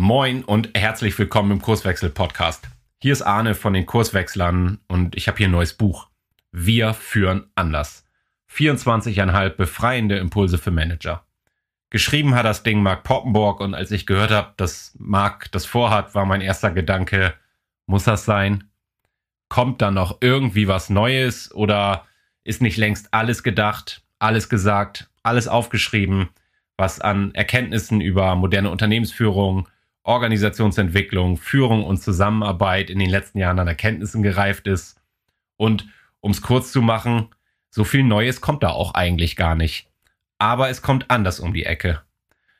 Moin und herzlich willkommen im Kurswechsel-Podcast. Hier ist Arne von den Kurswechslern und ich habe hier ein neues Buch. Wir führen anders. 24,5 befreiende Impulse für Manager. Geschrieben hat das Ding Mark Poppenborg und als ich gehört habe, dass Mark das vorhat, war mein erster Gedanke, muss das sein? Kommt da noch irgendwie was Neues oder ist nicht längst alles gedacht, alles gesagt, alles aufgeschrieben, was an Erkenntnissen über moderne Unternehmensführung, Organisationsentwicklung, Führung und Zusammenarbeit in den letzten Jahren an Erkenntnissen gereift ist. Und um es kurz zu machen, so viel Neues kommt da auch eigentlich gar nicht. Aber es kommt anders um die Ecke.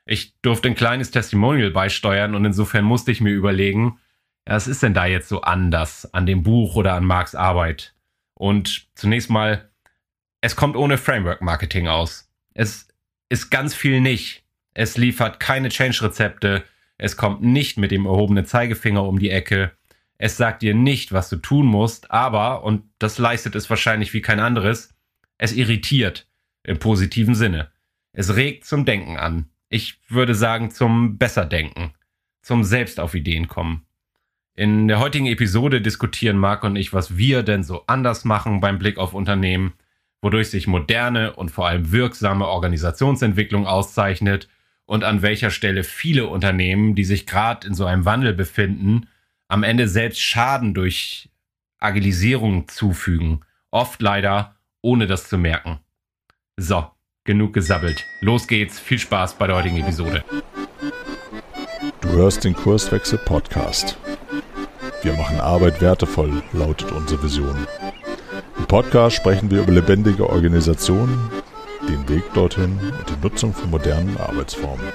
Ich durfte ein kleines Testimonial beisteuern und insofern musste ich mir überlegen, was ist denn da jetzt so anders an dem Buch oder an Marks Arbeit? Und zunächst mal, es kommt ohne Framework Marketing aus. Es ist ganz viel nicht. Es liefert keine Change-Rezepte, es kommt nicht mit dem erhobenen Zeigefinger um die Ecke. Es sagt dir nicht, was du tun musst, aber, und das leistet es wahrscheinlich wie kein anderes, es irritiert im positiven Sinne. Es regt zum Denken an. Ich würde sagen zum Besserdenken, zum Selbst auf Ideen kommen. In der heutigen Episode diskutieren Marc und ich, was wir denn so anders machen beim Blick auf Unternehmen, wodurch sich moderne und vor allem wirksame Organisationsentwicklung auszeichnet und an welcher Stelle viele Unternehmen, die sich gerade in so einem Wandel befinden, am Ende selbst Schaden durch Agilisierung zufügen. Oft leider, ohne das zu merken. So, genug gesabbelt. Los geht's. Viel Spaß bei der heutigen Episode. Du hörst den Kurswechsel Podcast. Wir machen Arbeit wertevoll, lautet unsere Vision. Im Podcast sprechen wir über lebendige Organisationen, den Weg dorthin und die Nutzung von modernen Arbeitsformen.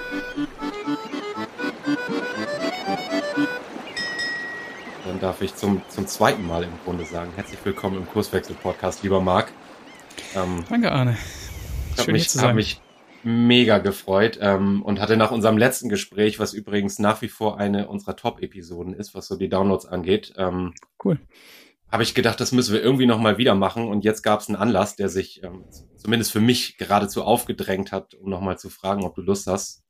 Dann darf ich zum, zum zweiten Mal im Grunde sagen, herzlich willkommen im Kurswechsel-Podcast, lieber Marc. Ähm, Danke, Arne. Schön, ich habe mich mega gefreut ähm, und hatte nach unserem letzten Gespräch, was übrigens nach wie vor eine unserer Top-Episoden ist, was so die Downloads angeht. Ähm, cool habe ich gedacht, das müssen wir irgendwie nochmal wieder machen. Und jetzt gab es einen Anlass, der sich ähm, zumindest für mich geradezu aufgedrängt hat, um nochmal zu fragen, ob du Lust hast.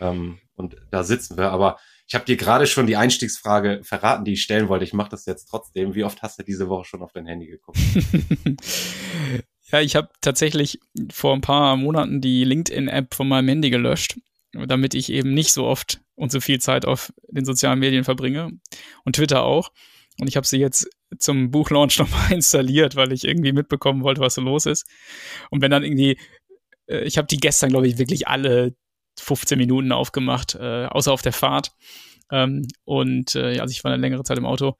Ähm, und da sitzen wir. Aber ich habe dir gerade schon die Einstiegsfrage verraten, die ich stellen wollte. Ich mache das jetzt trotzdem. Wie oft hast du diese Woche schon auf dein Handy geguckt? ja, ich habe tatsächlich vor ein paar Monaten die LinkedIn-App von meinem Handy gelöscht, damit ich eben nicht so oft und so viel Zeit auf den sozialen Medien verbringe. Und Twitter auch. Und ich habe sie jetzt zum Buchlaunch nochmal installiert, weil ich irgendwie mitbekommen wollte, was so los ist. Und wenn dann irgendwie, äh, ich habe die gestern, glaube ich, wirklich alle 15 Minuten aufgemacht, äh, außer auf der Fahrt. Ähm, und äh, also ich war eine längere Zeit im Auto.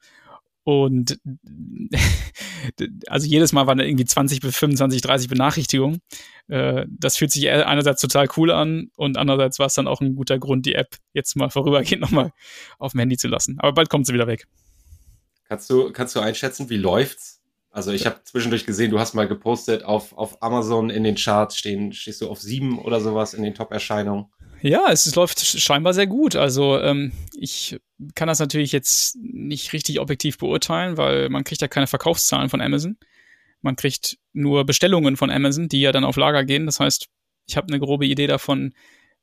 Und also jedes Mal waren da irgendwie 20 bis 25, 30 Benachrichtigungen. Äh, das fühlt sich einerseits total cool an und andererseits war es dann auch ein guter Grund, die App jetzt mal vorübergehend nochmal auf dem Handy zu lassen. Aber bald kommt sie wieder weg. Kannst du, kannst du einschätzen, wie läuft's? Also ich habe zwischendurch gesehen, du hast mal gepostet, auf, auf Amazon in den Charts stehen, stehst du auf sieben oder sowas in den Top-Erscheinungen. Ja, es, es, läuft scheinbar sehr gut. Also ähm, ich kann das natürlich jetzt nicht richtig objektiv beurteilen, weil man kriegt ja keine Verkaufszahlen von Amazon. Man kriegt nur Bestellungen von Amazon, die ja dann auf Lager gehen. Das heißt, ich habe eine grobe Idee davon,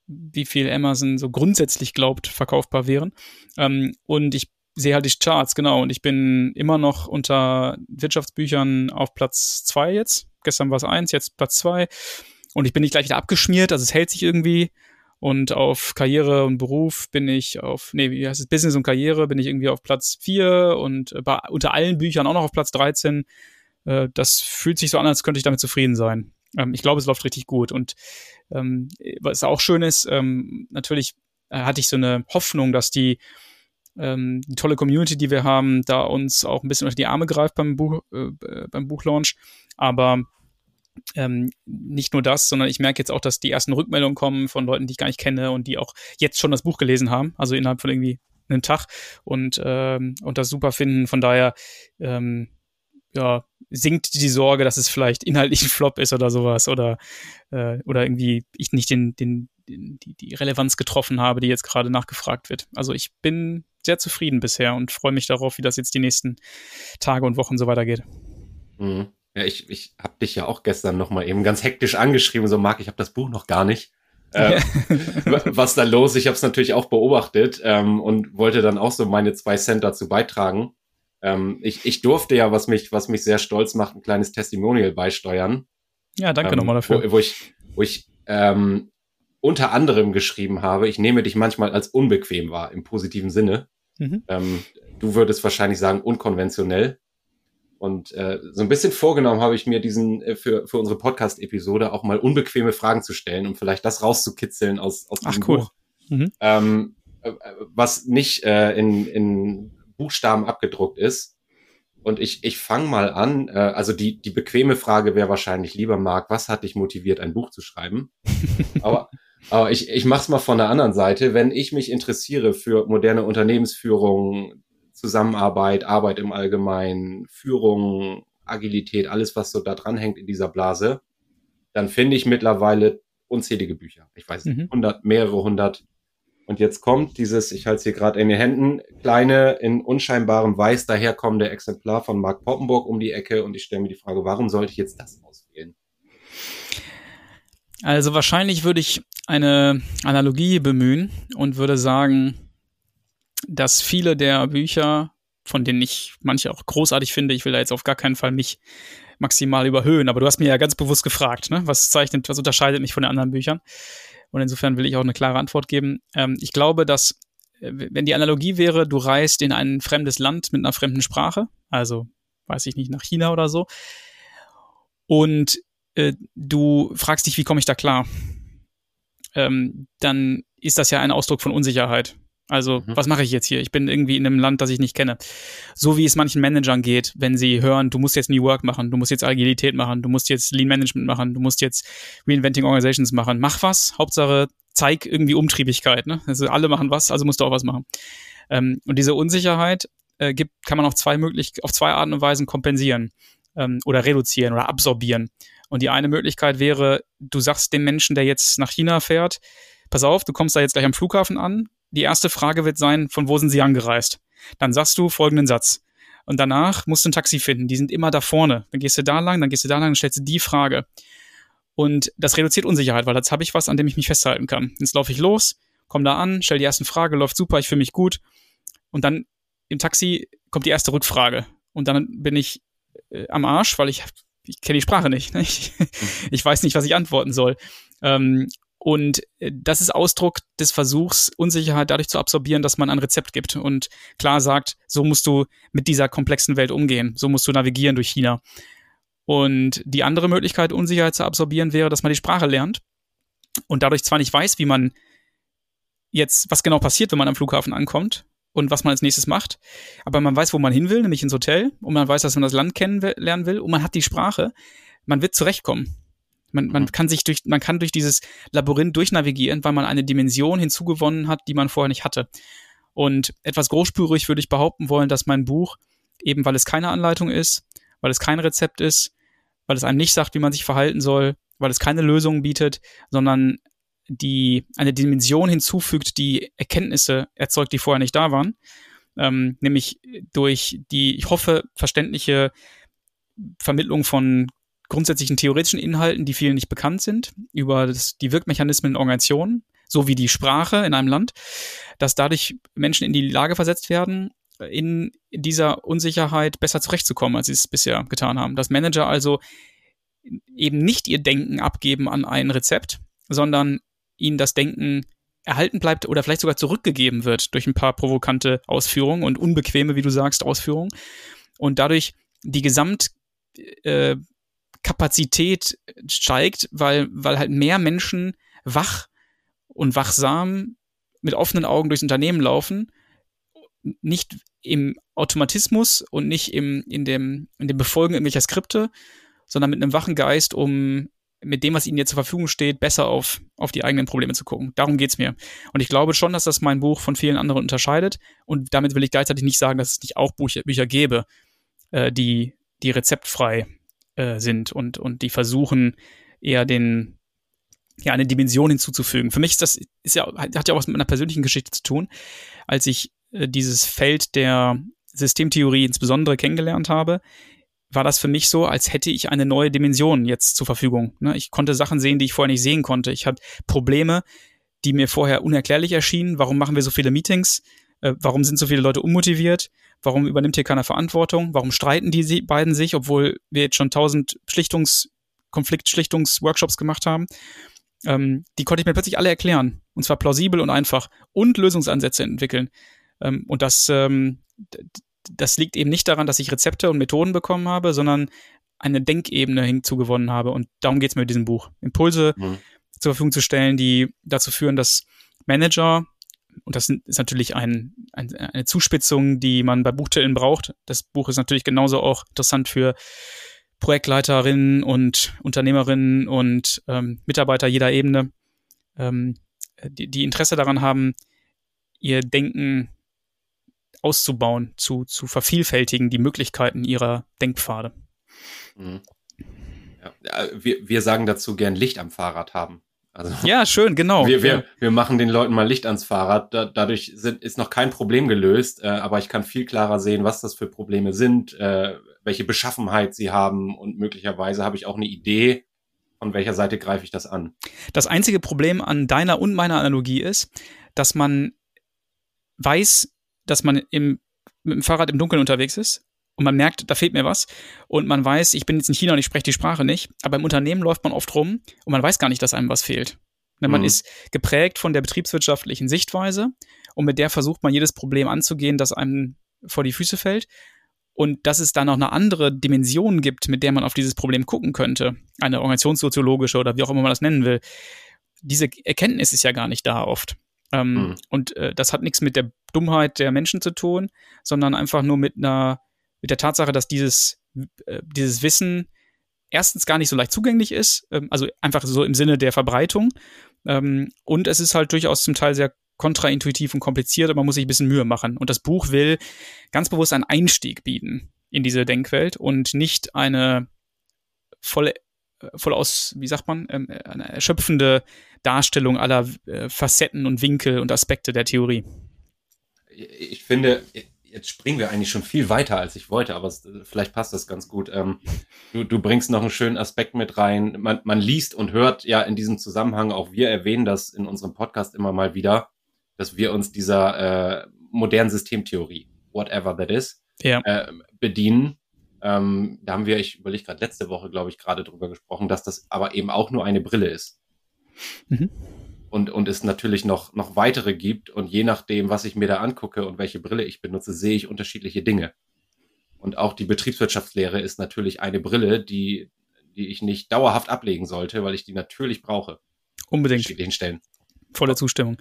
wie viel Amazon so grundsätzlich glaubt, verkaufbar wären. Ähm, und ich sehe halt die Charts, genau. Und ich bin immer noch unter Wirtschaftsbüchern auf Platz zwei jetzt. Gestern war es eins, jetzt Platz zwei. Und ich bin nicht gleich wieder abgeschmiert, also es hält sich irgendwie. Und auf Karriere und Beruf bin ich auf, nee, wie heißt es, Business und Karriere bin ich irgendwie auf Platz vier und bei, unter allen Büchern auch noch auf Platz 13. Äh, das fühlt sich so an, als könnte ich damit zufrieden sein. Ähm, ich glaube, es läuft richtig gut. Und ähm, was auch schön ist, ähm, natürlich äh, hatte ich so eine Hoffnung, dass die ähm, die tolle Community, die wir haben, da uns auch ein bisschen unter die Arme greift beim, Buch, äh, beim Buchlaunch. Aber ähm, nicht nur das, sondern ich merke jetzt auch, dass die ersten Rückmeldungen kommen von Leuten, die ich gar nicht kenne und die auch jetzt schon das Buch gelesen haben, also innerhalb von irgendwie einem Tag und, ähm, und das super finden. Von daher, ähm, ja, sinkt die Sorge, dass es vielleicht inhaltlich ein Flop ist oder sowas oder, äh, oder irgendwie ich nicht den, den, den, die, die Relevanz getroffen habe, die jetzt gerade nachgefragt wird. Also ich bin sehr zufrieden bisher und freue mich darauf, wie das jetzt die nächsten Tage und Wochen so weitergeht. Mhm. Ja, ich, ich habe dich ja auch gestern noch mal eben ganz hektisch angeschrieben, so Marc, ich habe das Buch noch gar nicht. äh, was da los? Ich habe es natürlich auch beobachtet ähm, und wollte dann auch so meine zwei Cent dazu beitragen. Ähm, ich, ich durfte ja, was mich, was mich sehr stolz macht, ein kleines Testimonial beisteuern. Ja, danke ähm, nochmal dafür. Wo, wo ich, wo ich ähm, unter anderem geschrieben habe, ich nehme dich manchmal als unbequem wahr, im positiven Sinne. Mhm. Ähm, du würdest wahrscheinlich sagen, unkonventionell. Und äh, so ein bisschen vorgenommen habe ich mir diesen äh, für, für unsere Podcast-Episode auch mal unbequeme Fragen zu stellen, um vielleicht das rauszukitzeln aus, aus diesem Ach, cool. Buch. Mhm. Ähm, äh, was nicht äh, in, in Buchstaben abgedruckt ist. Und ich, ich fange mal an. Äh, also die, die bequeme Frage wäre wahrscheinlich, lieber Marc, was hat dich motiviert, ein Buch zu schreiben? aber, aber ich, ich mache es mal von der anderen Seite. Wenn ich mich interessiere für moderne Unternehmensführung, Zusammenarbeit, Arbeit im Allgemeinen, Führung, Agilität, alles, was so da dran hängt in dieser Blase, dann finde ich mittlerweile unzählige Bücher. Ich weiß nicht, mhm. hundert, mehrere hundert. Und jetzt kommt dieses, ich halte es hier gerade in den Händen, kleine, in unscheinbarem Weiß daherkommende Exemplar von Mark Poppenburg um die Ecke und ich stelle mir die Frage, warum sollte ich jetzt das auswählen? Also wahrscheinlich würde ich eine Analogie bemühen und würde sagen, dass viele der Bücher, von denen ich manche auch großartig finde, ich will da jetzt auf gar keinen Fall mich maximal überhöhen, aber du hast mir ja ganz bewusst gefragt, ne? was zeichnet, was unterscheidet mich von den anderen Büchern? Und insofern will ich auch eine klare Antwort geben. Ähm, ich glaube, dass, äh, wenn die Analogie wäre, du reist in ein fremdes Land mit einer fremden Sprache, also weiß ich nicht, nach China oder so, und äh, du fragst dich, wie komme ich da klar? Ähm, dann ist das ja ein Ausdruck von Unsicherheit. Also, mhm. was mache ich jetzt hier? Ich bin irgendwie in einem Land, das ich nicht kenne. So wie es manchen Managern geht, wenn sie hören, du musst jetzt New Work machen, du musst jetzt Agilität machen, du musst jetzt Lean Management machen, du musst jetzt Reinventing Organizations machen. Mach was, Hauptsache zeig irgendwie Umtriebigkeit. Ne? Also alle machen was, also musst du auch was machen. Ähm, und diese Unsicherheit äh, gibt, kann man auf zwei möglich, auf zwei Arten und Weisen kompensieren ähm, oder reduzieren oder absorbieren. Und die eine Möglichkeit wäre, du sagst dem Menschen, der jetzt nach China fährt, pass auf, du kommst da jetzt gleich am Flughafen an, die erste Frage wird sein, von wo sind Sie angereist? Dann sagst du folgenden Satz. Und danach musst du ein Taxi finden. Die sind immer da vorne. Dann gehst du da lang, dann gehst du da lang, dann stellst du die Frage. Und das reduziert Unsicherheit, weil jetzt habe ich was, an dem ich mich festhalten kann. Jetzt laufe ich los, komme da an, stell die ersten Frage, läuft super, ich fühle mich gut. Und dann im Taxi kommt die erste Rückfrage. Und dann bin ich äh, am Arsch, weil ich, ich kenne die Sprache nicht. Ne? Ich, ich weiß nicht, was ich antworten soll. Ähm, und äh, das ist Ausdruck des Versuchs, Unsicherheit dadurch zu absorbieren, dass man ein Rezept gibt und klar sagt, so musst du mit dieser komplexen Welt umgehen, so musst du navigieren durch China. Und die andere Möglichkeit, Unsicherheit zu absorbieren, wäre, dass man die Sprache lernt und dadurch zwar nicht weiß, wie man jetzt, was genau passiert, wenn man am Flughafen ankommt und was man als nächstes macht, aber man weiß, wo man hin will, nämlich ins Hotel und man weiß, dass man das Land kennenlernen will und man hat die Sprache, man wird zurechtkommen. Man, man mhm. kann sich durch, man kann durch dieses Labyrinth durchnavigieren, weil man eine Dimension hinzugewonnen hat, die man vorher nicht hatte. Und etwas großspurig würde ich behaupten wollen, dass mein Buch, eben weil es keine Anleitung ist, weil es kein Rezept ist, weil es einem nicht sagt, wie man sich verhalten soll, weil es keine Lösungen bietet, sondern die eine Dimension hinzufügt, die Erkenntnisse erzeugt, die vorher nicht da waren, ähm, nämlich durch die, ich hoffe, verständliche Vermittlung von grundsätzlichen theoretischen Inhalten, die vielen nicht bekannt sind, über das, die Wirkmechanismen in Organisationen, so wie die Sprache in einem Land, dass dadurch Menschen in die Lage versetzt werden, in dieser Unsicherheit besser zurechtzukommen, als sie es bisher getan haben. Dass Manager also eben nicht ihr Denken abgeben an ein Rezept, sondern ihnen das Denken erhalten bleibt oder vielleicht sogar zurückgegeben wird durch ein paar provokante Ausführungen und unbequeme, wie du sagst, Ausführungen. Und dadurch die Gesamt, äh, steigt, weil, weil halt mehr Menschen wach und wachsam mit offenen Augen durchs Unternehmen laufen, nicht im Automatismus und nicht im, in, dem, in dem Befolgen irgendwelcher Skripte, sondern mit einem wachen Geist, um mit dem, was ihnen jetzt zur Verfügung steht, besser auf, auf die eigenen Probleme zu gucken. Darum geht's mir. Und ich glaube schon, dass das mein Buch von vielen anderen unterscheidet. Und damit will ich gleichzeitig nicht sagen, dass es nicht auch Bücher, Bücher gäbe, äh, die, die rezeptfrei äh, sind und, und die versuchen eher den, ja, eine Dimension hinzuzufügen. Für mich ist das, ist ja, hat ja auch was mit meiner persönlichen Geschichte zu tun. Als ich äh, dieses Feld der Systemtheorie insbesondere kennengelernt habe, war das für mich so, als hätte ich eine neue Dimension jetzt zur Verfügung. Ne? Ich konnte Sachen sehen, die ich vorher nicht sehen konnte. Ich hatte Probleme, die mir vorher unerklärlich erschienen. Warum machen wir so viele Meetings? Äh, warum sind so viele Leute unmotiviert? Warum übernimmt hier keiner Verantwortung? Warum streiten die beiden sich, obwohl wir jetzt schon tausend Schlichtungs-, Konfliktschlichtungsworkshops gemacht haben? Ähm, die konnte ich mir plötzlich alle erklären. Und zwar plausibel und einfach. Und Lösungsansätze entwickeln. Ähm, und das, ähm, das liegt eben nicht daran, dass ich Rezepte und Methoden bekommen habe, sondern eine Denkebene hinzugewonnen habe. Und darum geht es mir mit diesem Buch. Impulse mhm. zur Verfügung zu stellen, die dazu führen, dass Manager, und das ist natürlich ein, ein, eine Zuspitzung, die man bei Buchtiteln braucht. Das Buch ist natürlich genauso auch interessant für Projektleiterinnen und Unternehmerinnen und ähm, Mitarbeiter jeder Ebene, ähm, die, die Interesse daran haben, ihr Denken auszubauen, zu, zu vervielfältigen, die Möglichkeiten ihrer Denkpfade. Mhm. Ja, wir, wir sagen dazu gern Licht am Fahrrad haben. Also, ja, schön, genau. Wir, wir, wir machen den Leuten mal Licht ans Fahrrad. Da, dadurch sind, ist noch kein Problem gelöst, äh, aber ich kann viel klarer sehen, was das für Probleme sind, äh, welche Beschaffenheit sie haben und möglicherweise habe ich auch eine Idee, von welcher Seite greife ich das an. Das einzige Problem an deiner und meiner Analogie ist, dass man weiß, dass man im, mit dem Fahrrad im Dunkeln unterwegs ist und man merkt, da fehlt mir was und man weiß, ich bin jetzt in China und ich spreche die Sprache nicht, aber im Unternehmen läuft man oft rum und man weiß gar nicht, dass einem was fehlt. Ne, man mhm. ist geprägt von der betriebswirtschaftlichen Sichtweise und mit der versucht man jedes Problem anzugehen, das einem vor die Füße fällt. Und dass es da noch eine andere Dimension gibt, mit der man auf dieses Problem gucken könnte, eine organisationssoziologische oder wie auch immer man das nennen will, diese Erkenntnis ist ja gar nicht da oft. Ähm, mhm. Und äh, das hat nichts mit der Dummheit der Menschen zu tun, sondern einfach nur mit einer, mit der Tatsache, dass dieses, äh, dieses Wissen erstens gar nicht so leicht zugänglich ist, ähm, also einfach so im Sinne der Verbreitung. Ähm, und es ist halt durchaus zum Teil sehr kontraintuitiv und kompliziert, aber man muss sich ein bisschen Mühe machen. Und das Buch will ganz bewusst einen Einstieg bieten in diese Denkwelt und nicht eine volle, äh, voll aus, wie sagt man, ähm, eine erschöpfende Darstellung aller äh, Facetten und Winkel und Aspekte der Theorie. Ich finde, jetzt springen wir eigentlich schon viel weiter, als ich wollte, aber es, vielleicht passt das ganz gut. Ähm, du, du, bringst noch einen schönen Aspekt mit rein. Man, man, liest und hört ja in diesem Zusammenhang, auch wir erwähnen das in unserem Podcast immer mal wieder, dass wir uns dieser äh, modernen Systemtheorie, whatever that is, ja. äh, bedienen. Ähm, da haben wir, ich überlege gerade letzte Woche, glaube ich, gerade drüber gesprochen, dass das aber eben auch nur eine Brille ist. Mhm. Und, und es natürlich noch, noch weitere gibt. Und je nachdem, was ich mir da angucke und welche Brille ich benutze, sehe ich unterschiedliche Dinge. Und auch die Betriebswirtschaftslehre ist natürlich eine Brille, die, die ich nicht dauerhaft ablegen sollte, weil ich die natürlich brauche. Unbedingt. Den Stellen. Volle Zustimmung.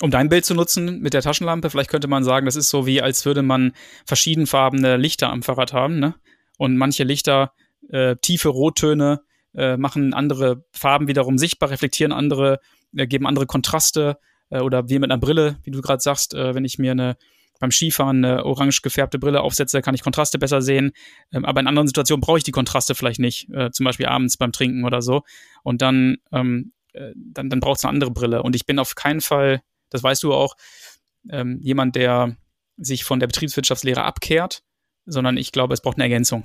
Um dein Bild zu nutzen mit der Taschenlampe, vielleicht könnte man sagen, das ist so wie, als würde man verschiedenfarbene Lichter am Fahrrad haben, ne? Und manche Lichter, äh, tiefe Rottöne, äh, machen andere Farben wiederum sichtbar, reflektieren andere, äh, geben andere Kontraste äh, oder wie mit einer Brille, wie du gerade sagst, äh, wenn ich mir eine beim Skifahren eine orange gefärbte Brille aufsetze, kann ich Kontraste besser sehen. Ähm, aber in anderen Situationen brauche ich die Kontraste vielleicht nicht, äh, zum Beispiel abends beim Trinken oder so. Und dann, ähm, äh, dann, dann braucht es eine andere Brille. Und ich bin auf keinen Fall, das weißt du auch, ähm, jemand, der sich von der Betriebswirtschaftslehre abkehrt, sondern ich glaube, es braucht eine Ergänzung.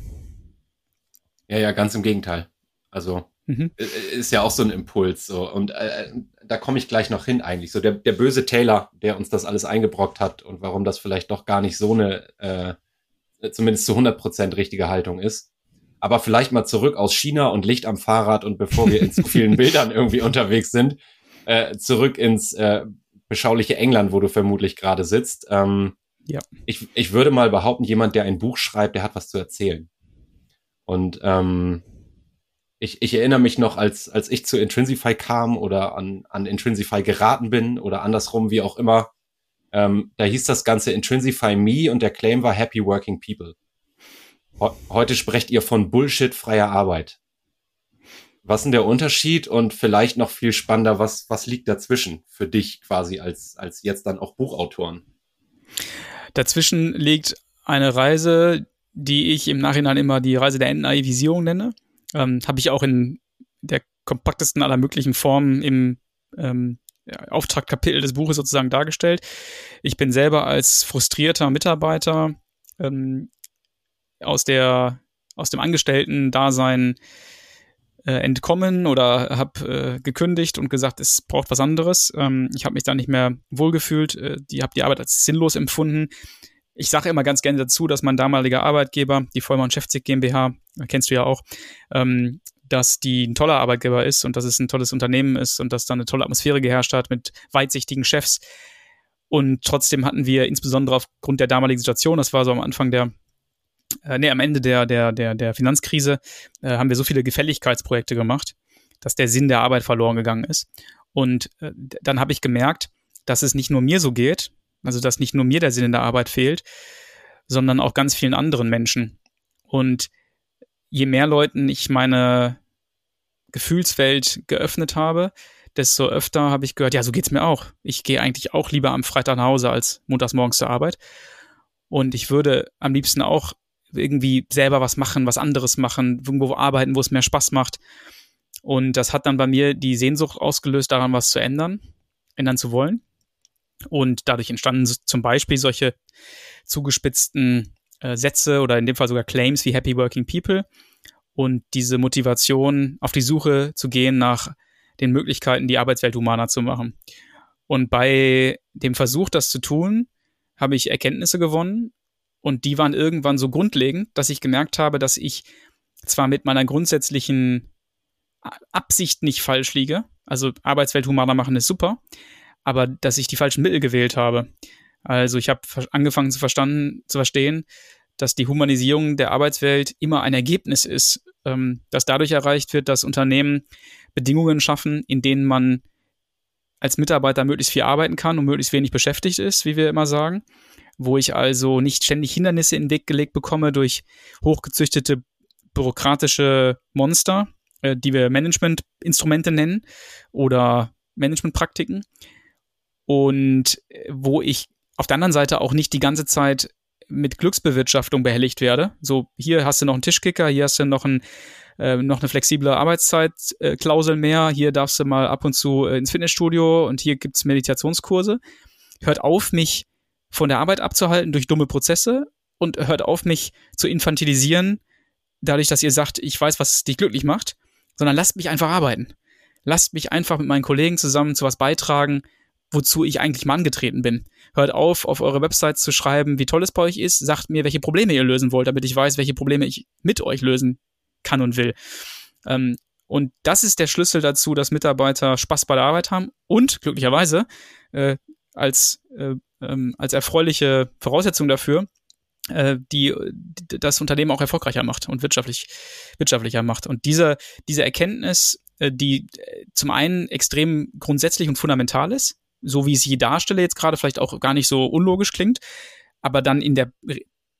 Ja, ja, ganz im Gegenteil. Also mhm. Äh, ist ja auch so ein Impuls. So. Und äh, da komme ich gleich noch hin eigentlich. So der, der böse Taylor, der uns das alles eingebrockt hat und warum das vielleicht doch gar nicht so eine, äh, zumindest zu 100 Prozent richtige Haltung ist. Aber vielleicht mal zurück aus China und Licht am Fahrrad und bevor wir in zu vielen Bildern irgendwie unterwegs sind, äh, zurück ins äh, beschauliche England, wo du vermutlich gerade sitzt. Ähm, ja. Ich, ich würde mal behaupten, jemand, der ein Buch schreibt, der hat was zu erzählen. Und ähm, ich, ich erinnere mich noch, als, als ich zu Intrinsify kam oder an, an Intrinsify geraten bin oder andersrum, wie auch immer, ähm, da hieß das Ganze Intrinsify Me und der Claim war Happy Working People. Heute sprecht ihr von Bullshit freier Arbeit. Was ist denn der Unterschied und vielleicht noch viel spannender, was, was liegt dazwischen für dich quasi als, als jetzt dann auch Buchautoren? Dazwischen liegt eine Reise, die ich im Nachhinein immer die Reise der Entenei-Visierung nenne. Ähm, Habe ich auch in der kompaktesten aller möglichen Formen im ähm, Auftragkapitel des Buches sozusagen dargestellt. Ich bin selber als frustrierter Mitarbeiter ähm, aus der aus dem Angestellten-Dasein äh, entkommen oder habe äh, gekündigt und gesagt, es braucht was anderes. Ähm, ich habe mich da nicht mehr wohlgefühlt. Äh, die habe die Arbeit als sinnlos empfunden. Ich sage immer ganz gerne dazu, dass mein damaliger Arbeitgeber, die Vollmann Chefzig GmbH, kennst du ja auch, ähm, dass die ein toller Arbeitgeber ist und dass es ein tolles Unternehmen ist und dass da eine tolle Atmosphäre geherrscht hat mit weitsichtigen Chefs. Und trotzdem hatten wir insbesondere aufgrund der damaligen Situation, das war so am Anfang der, äh, nee, am Ende der, der, der, der Finanzkrise, äh, haben wir so viele Gefälligkeitsprojekte gemacht, dass der Sinn der Arbeit verloren gegangen ist. Und äh, dann habe ich gemerkt, dass es nicht nur mir so geht, also dass nicht nur mir der Sinn in der Arbeit fehlt, sondern auch ganz vielen anderen Menschen. Und je mehr Leuten ich meine Gefühlswelt geöffnet habe, desto öfter habe ich gehört, ja, so geht's mir auch. Ich gehe eigentlich auch lieber am Freitag nach Hause als montags morgens zur Arbeit. Und ich würde am liebsten auch irgendwie selber was machen, was anderes machen, irgendwo arbeiten, wo es mehr Spaß macht. Und das hat dann bei mir die Sehnsucht ausgelöst, daran was zu ändern, ändern zu wollen. Und dadurch entstanden zum Beispiel solche zugespitzten äh, Sätze oder in dem Fall sogar Claims wie Happy Working People und diese Motivation auf die Suche zu gehen nach den Möglichkeiten, die Arbeitswelt humaner zu machen. Und bei dem Versuch, das zu tun, habe ich Erkenntnisse gewonnen und die waren irgendwann so grundlegend, dass ich gemerkt habe, dass ich zwar mit meiner grundsätzlichen Absicht nicht falsch liege, also Arbeitswelt humaner machen ist super, aber dass ich die falschen Mittel gewählt habe. Also ich habe angefangen zu, verstanden, zu verstehen, dass die Humanisierung der Arbeitswelt immer ein Ergebnis ist, ähm, das dadurch erreicht wird, dass Unternehmen Bedingungen schaffen, in denen man als Mitarbeiter möglichst viel arbeiten kann und möglichst wenig beschäftigt ist, wie wir immer sagen, wo ich also nicht ständig Hindernisse in den Weg gelegt bekomme durch hochgezüchtete bürokratische Monster, äh, die wir Managementinstrumente nennen oder Managementpraktiken und äh, wo ich auf der anderen Seite auch nicht die ganze Zeit mit Glücksbewirtschaftung behelligt werde. So, hier hast du noch einen Tischkicker, hier hast du noch, ein, äh, noch eine flexible Arbeitszeitklausel äh, mehr, hier darfst du mal ab und zu äh, ins Fitnessstudio und hier gibt's Meditationskurse. Hört auf, mich von der Arbeit abzuhalten durch dumme Prozesse und hört auf, mich zu infantilisieren, dadurch, dass ihr sagt, ich weiß, was dich glücklich macht, sondern lasst mich einfach arbeiten. Lasst mich einfach mit meinen Kollegen zusammen zu was beitragen, wozu ich eigentlich mal angetreten bin. Hört auf, auf eure Website zu schreiben, wie toll es bei euch ist. Sagt mir, welche Probleme ihr lösen wollt, damit ich weiß, welche Probleme ich mit euch lösen kann und will. Ähm, und das ist der Schlüssel dazu, dass Mitarbeiter Spaß bei der Arbeit haben und glücklicherweise äh, als, äh, ähm, als erfreuliche Voraussetzung dafür, äh, die, die das Unternehmen auch erfolgreicher macht und wirtschaftlich, wirtschaftlicher macht. Und diese, diese Erkenntnis, äh, die äh, zum einen extrem grundsätzlich und fundamental ist, so wie ich sie darstelle, jetzt gerade vielleicht auch gar nicht so unlogisch klingt, aber dann in der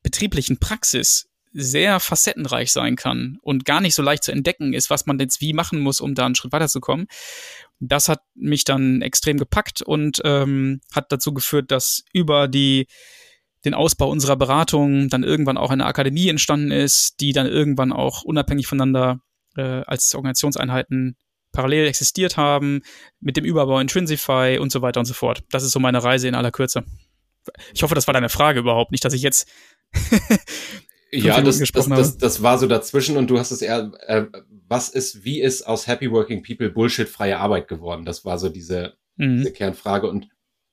betrieblichen Praxis sehr facettenreich sein kann und gar nicht so leicht zu entdecken ist, was man jetzt wie machen muss, um da einen Schritt weiterzukommen. Das hat mich dann extrem gepackt und ähm, hat dazu geführt, dass über die den Ausbau unserer Beratung dann irgendwann auch eine Akademie entstanden ist, die dann irgendwann auch unabhängig voneinander äh, als Organisationseinheiten parallel existiert haben, mit dem Überbau Intrinsify und so weiter und so fort. Das ist so meine Reise in aller Kürze. Ich hoffe, das war deine Frage überhaupt, nicht, dass ich jetzt ja, das, das, das, das, war so dazwischen und du hast es eher, äh, was ist, wie ist aus Happy Working People Bullshit-freie Arbeit geworden? Das war so diese, mhm. diese Kernfrage und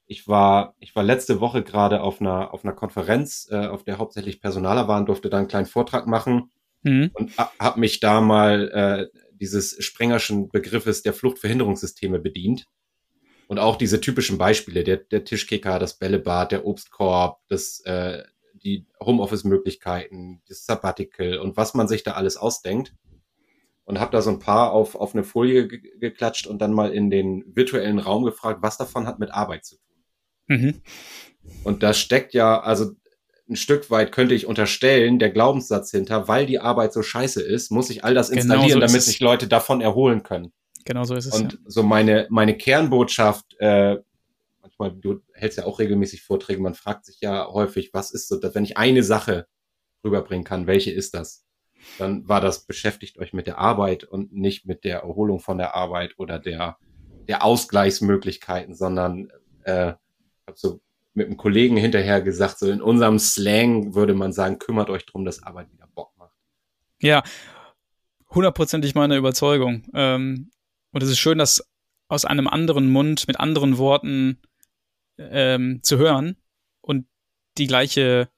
ich war, ich war letzte Woche gerade auf einer, auf einer Konferenz, äh, auf der hauptsächlich Personaler waren, durfte da einen kleinen Vortrag machen mhm. und habe mich da mal äh, dieses Sprengerschen Begriffes der Fluchtverhinderungssysteme bedient. Und auch diese typischen Beispiele, der, der Tischkicker, das Bällebad, der Obstkorb, das, äh, die Homeoffice-Möglichkeiten, das Sabbatical und was man sich da alles ausdenkt. Und habe da so ein paar auf, auf eine Folie geklatscht und dann mal in den virtuellen Raum gefragt, was davon hat mit Arbeit zu tun. Mhm. Und da steckt ja, also ein Stück weit könnte ich unterstellen, der Glaubenssatz hinter, weil die Arbeit so scheiße ist, muss ich all das genau installieren, genau so damit sich Leute davon erholen können. Genau so ist es. Und ja. so meine, meine Kernbotschaft, äh, manchmal, du hältst ja auch regelmäßig Vorträge, man fragt sich ja häufig, was ist so, dass wenn ich eine Sache rüberbringen kann, welche ist das? Dann war das, beschäftigt euch mit der Arbeit und nicht mit der Erholung von der Arbeit oder der, der Ausgleichsmöglichkeiten, sondern äh, hab so mit einem Kollegen hinterher gesagt, so in unserem Slang würde man sagen, kümmert euch drum, dass Arbeit wieder Bock macht. Ja, hundertprozentig meine Überzeugung. Ähm, und es ist schön, das aus einem anderen Mund mit anderen Worten ähm, zu hören und die gleiche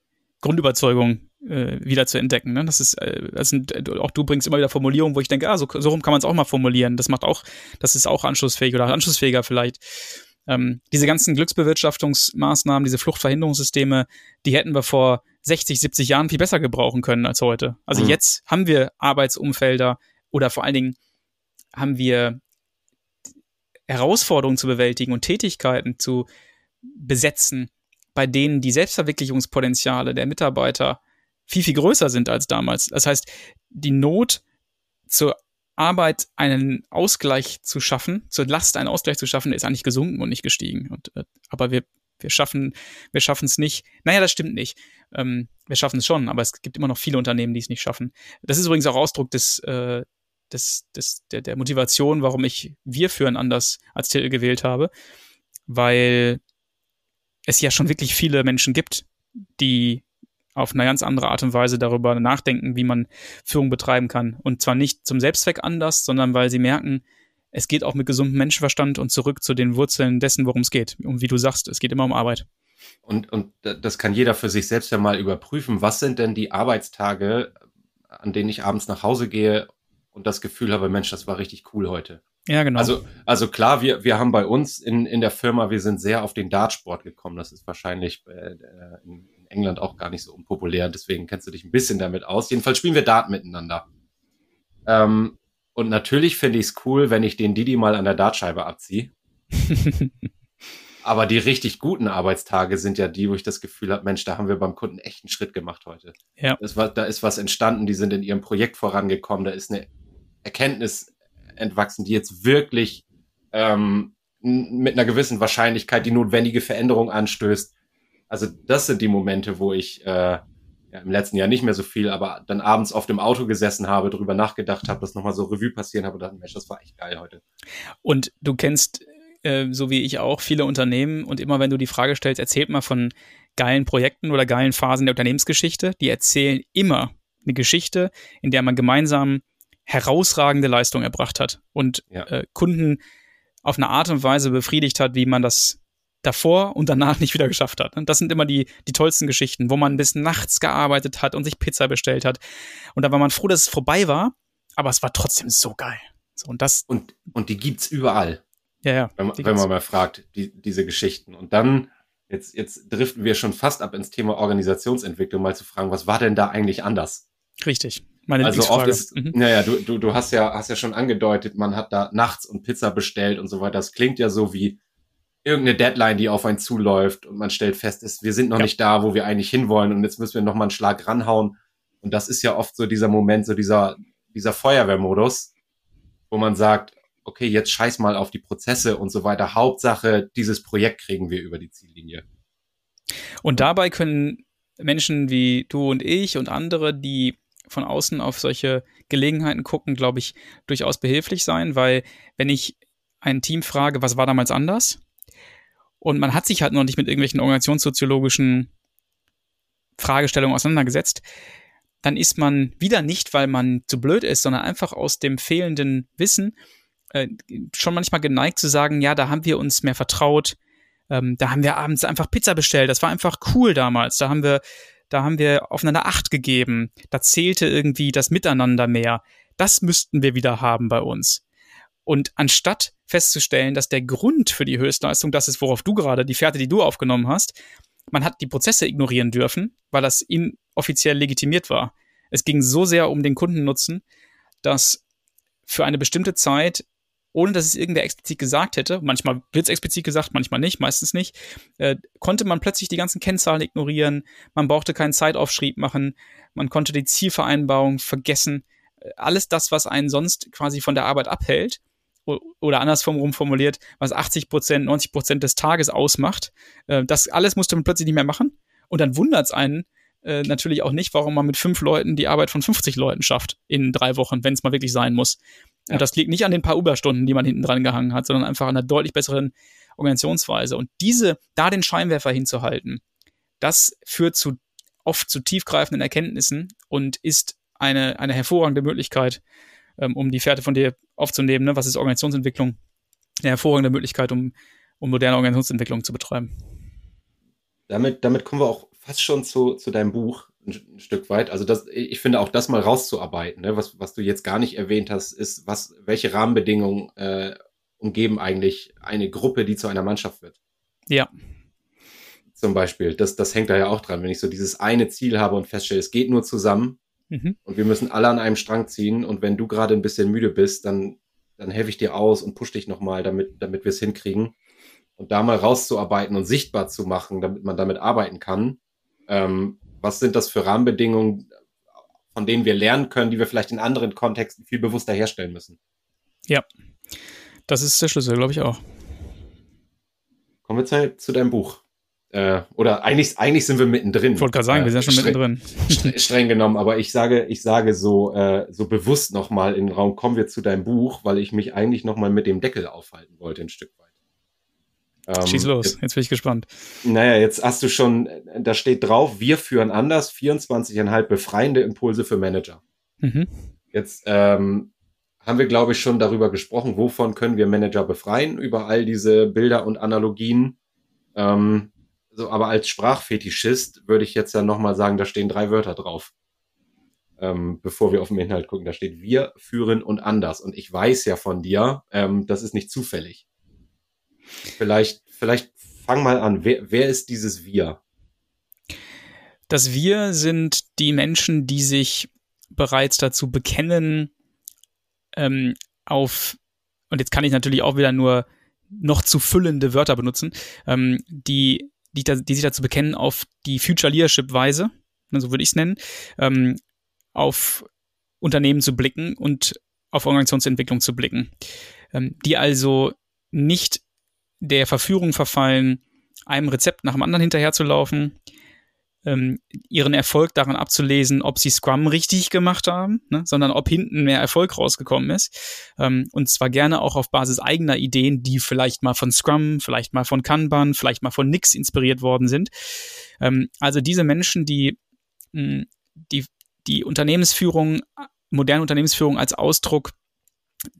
Grundüberzeugung äh, wieder zu entdecken. Ne? Das ist, äh, das sind, äh, auch du bringst immer wieder Formulierungen, wo ich denke, ah, so, so rum kann man es auch mal formulieren. Das macht auch, das ist auch anschlussfähig oder anschlussfähiger vielleicht. Ähm, diese ganzen Glücksbewirtschaftungsmaßnahmen, diese Fluchtverhinderungssysteme, die hätten wir vor 60, 70 Jahren viel besser gebrauchen können als heute. Also mhm. jetzt haben wir Arbeitsumfelder oder vor allen Dingen haben wir Herausforderungen zu bewältigen und Tätigkeiten zu besetzen, bei denen die Selbstverwirklichungspotenziale der Mitarbeiter viel, viel größer sind als damals. Das heißt, die Not zur Arbeit einen Ausgleich zu schaffen, zur Last einen Ausgleich zu schaffen, ist eigentlich gesunken und nicht gestiegen. Und, äh, aber wir, wir schaffen, wir schaffen es nicht. Naja, das stimmt nicht. Ähm, wir schaffen es schon, aber es gibt immer noch viele Unternehmen, die es nicht schaffen. Das ist übrigens auch Ausdruck des, äh, des, des, der, der Motivation, warum ich Wir führen anders als Titel gewählt habe, weil es ja schon wirklich viele Menschen gibt, die auf eine ganz andere Art und Weise darüber nachdenken, wie man Führung betreiben kann. Und zwar nicht zum Selbstzweck anders, sondern weil sie merken, es geht auch mit gesundem Menschenverstand und zurück zu den Wurzeln dessen, worum es geht. Und wie du sagst, es geht immer um Arbeit. Und, und das kann jeder für sich selbst ja mal überprüfen. Was sind denn die Arbeitstage, an denen ich abends nach Hause gehe und das Gefühl habe, Mensch, das war richtig cool heute. Ja, genau. Also, also klar, wir, wir haben bei uns in, in der Firma, wir sind sehr auf den Dartsport gekommen. Das ist wahrscheinlich äh, in England auch gar nicht so unpopulär. Deswegen kennst du dich ein bisschen damit aus. Jedenfalls spielen wir Dart miteinander. Ähm, und natürlich finde ich es cool, wenn ich den Didi mal an der Dartscheibe abziehe. Aber die richtig guten Arbeitstage sind ja die, wo ich das Gefühl habe, Mensch, da haben wir beim Kunden echt einen Schritt gemacht heute. Ja. War, da ist was entstanden, die sind in ihrem Projekt vorangekommen, da ist eine Erkenntnis entwachsen, die jetzt wirklich ähm, mit einer gewissen Wahrscheinlichkeit die notwendige Veränderung anstößt. Also das sind die Momente, wo ich äh, ja, im letzten Jahr nicht mehr so viel, aber dann abends auf dem Auto gesessen habe, drüber nachgedacht habe, das nochmal so Revue passieren habe und dachte, Mensch, das war echt geil heute. Und du kennst, äh, so wie ich auch, viele Unternehmen und immer wenn du die Frage stellst, erzählt mal von geilen Projekten oder geilen Phasen der Unternehmensgeschichte, die erzählen immer eine Geschichte, in der man gemeinsam herausragende Leistung erbracht hat und ja. äh, Kunden auf eine Art und Weise befriedigt hat, wie man das davor und danach nicht wieder geschafft hat. Und das sind immer die, die tollsten Geschichten, wo man bis nachts gearbeitet hat und sich Pizza bestellt hat. Und da war man froh, dass es vorbei war, aber es war trotzdem so geil. So, und, das und, und die gibt's überall. Ja, ja. Wenn, wenn man mal fragt, die, diese Geschichten. Und dann, jetzt, jetzt driften wir schon fast ab ins Thema Organisationsentwicklung, mal zu fragen, was war denn da eigentlich anders? Richtig. Meine also oft ist, mhm. naja, du, du, du hast ja, hast ja schon angedeutet, man hat da nachts und Pizza bestellt und so weiter. Das klingt ja so wie irgendeine Deadline, die auf einen zuläuft und man stellt fest, ist, wir sind noch ja. nicht da, wo wir eigentlich hinwollen und jetzt müssen wir noch mal einen Schlag ranhauen. Und das ist ja oft so dieser Moment, so dieser, dieser Feuerwehrmodus, wo man sagt, okay, jetzt scheiß mal auf die Prozesse und so weiter. Hauptsache, dieses Projekt kriegen wir über die Ziellinie. Und dabei können Menschen wie du und ich und andere, die von außen auf solche Gelegenheiten gucken, glaube ich, durchaus behilflich sein, weil wenn ich ein Team frage, was war damals anders? Und man hat sich halt noch nicht mit irgendwelchen organisationssoziologischen Fragestellungen auseinandergesetzt, dann ist man wieder nicht, weil man zu blöd ist, sondern einfach aus dem fehlenden Wissen äh, schon manchmal geneigt zu sagen, ja, da haben wir uns mehr vertraut, ähm, da haben wir abends einfach Pizza bestellt, das war einfach cool damals, da haben wir da haben wir aufeinander Acht gegeben. Da zählte irgendwie das Miteinander mehr. Das müssten wir wieder haben bei uns. Und anstatt festzustellen, dass der Grund für die Höchstleistung das ist, worauf du gerade die Fährte, die du aufgenommen hast, man hat die Prozesse ignorieren dürfen, weil das inoffiziell legitimiert war. Es ging so sehr um den Kundennutzen, dass für eine bestimmte Zeit ohne dass es irgendwer explizit gesagt hätte, manchmal wird es explizit gesagt, manchmal nicht, meistens nicht, äh, konnte man plötzlich die ganzen Kennzahlen ignorieren, man brauchte keinen Zeitaufschrieb machen, man konnte die Zielvereinbarung vergessen, äh, alles das, was einen sonst quasi von der Arbeit abhält, oder andersrum formuliert, was 80 Prozent, 90 Prozent des Tages ausmacht, äh, das alles musste man plötzlich nicht mehr machen. Und dann wundert es einen, äh, natürlich auch nicht, warum man mit fünf Leuten die Arbeit von 50 Leuten schafft in drei Wochen, wenn es mal wirklich sein muss. Ja. Und das liegt nicht an den paar Überstunden, die man hinten dran gehangen hat, sondern einfach an einer deutlich besseren Organisationsweise. Und diese, da den Scheinwerfer hinzuhalten, das führt zu oft zu tiefgreifenden Erkenntnissen und ist eine, eine hervorragende Möglichkeit, ähm, um die Fährte von dir aufzunehmen. Ne? Was ist Organisationsentwicklung? Eine hervorragende Möglichkeit, um, um moderne Organisationsentwicklung zu betreiben. Damit, damit kommen wir auch fast schon zu, zu deinem Buch ein, Stück weit. Also das, ich finde auch das mal rauszuarbeiten, ne? was, was du jetzt gar nicht erwähnt hast, ist, was, welche Rahmenbedingungen äh, umgeben eigentlich eine Gruppe, die zu einer Mannschaft wird. Ja. Zum Beispiel, das, das hängt da ja auch dran, wenn ich so dieses eine Ziel habe und feststelle, es geht nur zusammen mhm. und wir müssen alle an einem Strang ziehen und wenn du gerade ein bisschen müde bist, dann, dann helfe ich dir aus und push dich nochmal, damit, damit wir es hinkriegen. Und da mal rauszuarbeiten und sichtbar zu machen, damit man damit arbeiten kann. Ähm, was sind das für Rahmenbedingungen, von denen wir lernen können, die wir vielleicht in anderen Kontexten viel bewusster herstellen müssen? Ja, das ist der Schlüssel, glaube ich auch. Kommen wir zu, zu deinem Buch. Äh, oder eigentlich, eigentlich sind wir mittendrin. Ich wollte gerade sagen, äh, wir sind ja schon mittendrin. Streng, streng genommen, aber ich sage, ich sage so, äh, so bewusst nochmal in den Raum, kommen wir zu deinem Buch, weil ich mich eigentlich nochmal mit dem Deckel aufhalten wollte, ein Stück weit. Ähm, Schieß los, jetzt, jetzt bin ich gespannt. Naja, jetzt hast du schon, da steht drauf, wir führen anders, 24,5 befreiende Impulse für Manager. Mhm. Jetzt ähm, haben wir, glaube ich, schon darüber gesprochen, wovon können wir Manager befreien, über all diese Bilder und Analogien. Ähm, so, aber als Sprachfetischist würde ich jetzt dann nochmal sagen, da stehen drei Wörter drauf. Ähm, bevor wir auf den Inhalt gucken, da steht wir führen und anders. Und ich weiß ja von dir, ähm, das ist nicht zufällig. Vielleicht, vielleicht fang mal an. Wer, wer ist dieses Wir? Das Wir sind die Menschen, die sich bereits dazu bekennen, ähm, auf, und jetzt kann ich natürlich auch wieder nur noch zu füllende Wörter benutzen, ähm, die, die, die sich dazu bekennen, auf die Future Leadership Weise, ne, so würde ich es nennen, ähm, auf Unternehmen zu blicken und auf Organisationsentwicklung zu blicken, ähm, die also nicht der Verführung verfallen, einem Rezept nach dem anderen hinterherzulaufen, ähm, ihren Erfolg daran abzulesen, ob sie Scrum richtig gemacht haben, ne, sondern ob hinten mehr Erfolg rausgekommen ist. Ähm, und zwar gerne auch auf Basis eigener Ideen, die vielleicht mal von Scrum, vielleicht mal von Kanban, vielleicht mal von Nix inspiriert worden sind. Ähm, also diese Menschen, die, die die Unternehmensführung, moderne Unternehmensführung als Ausdruck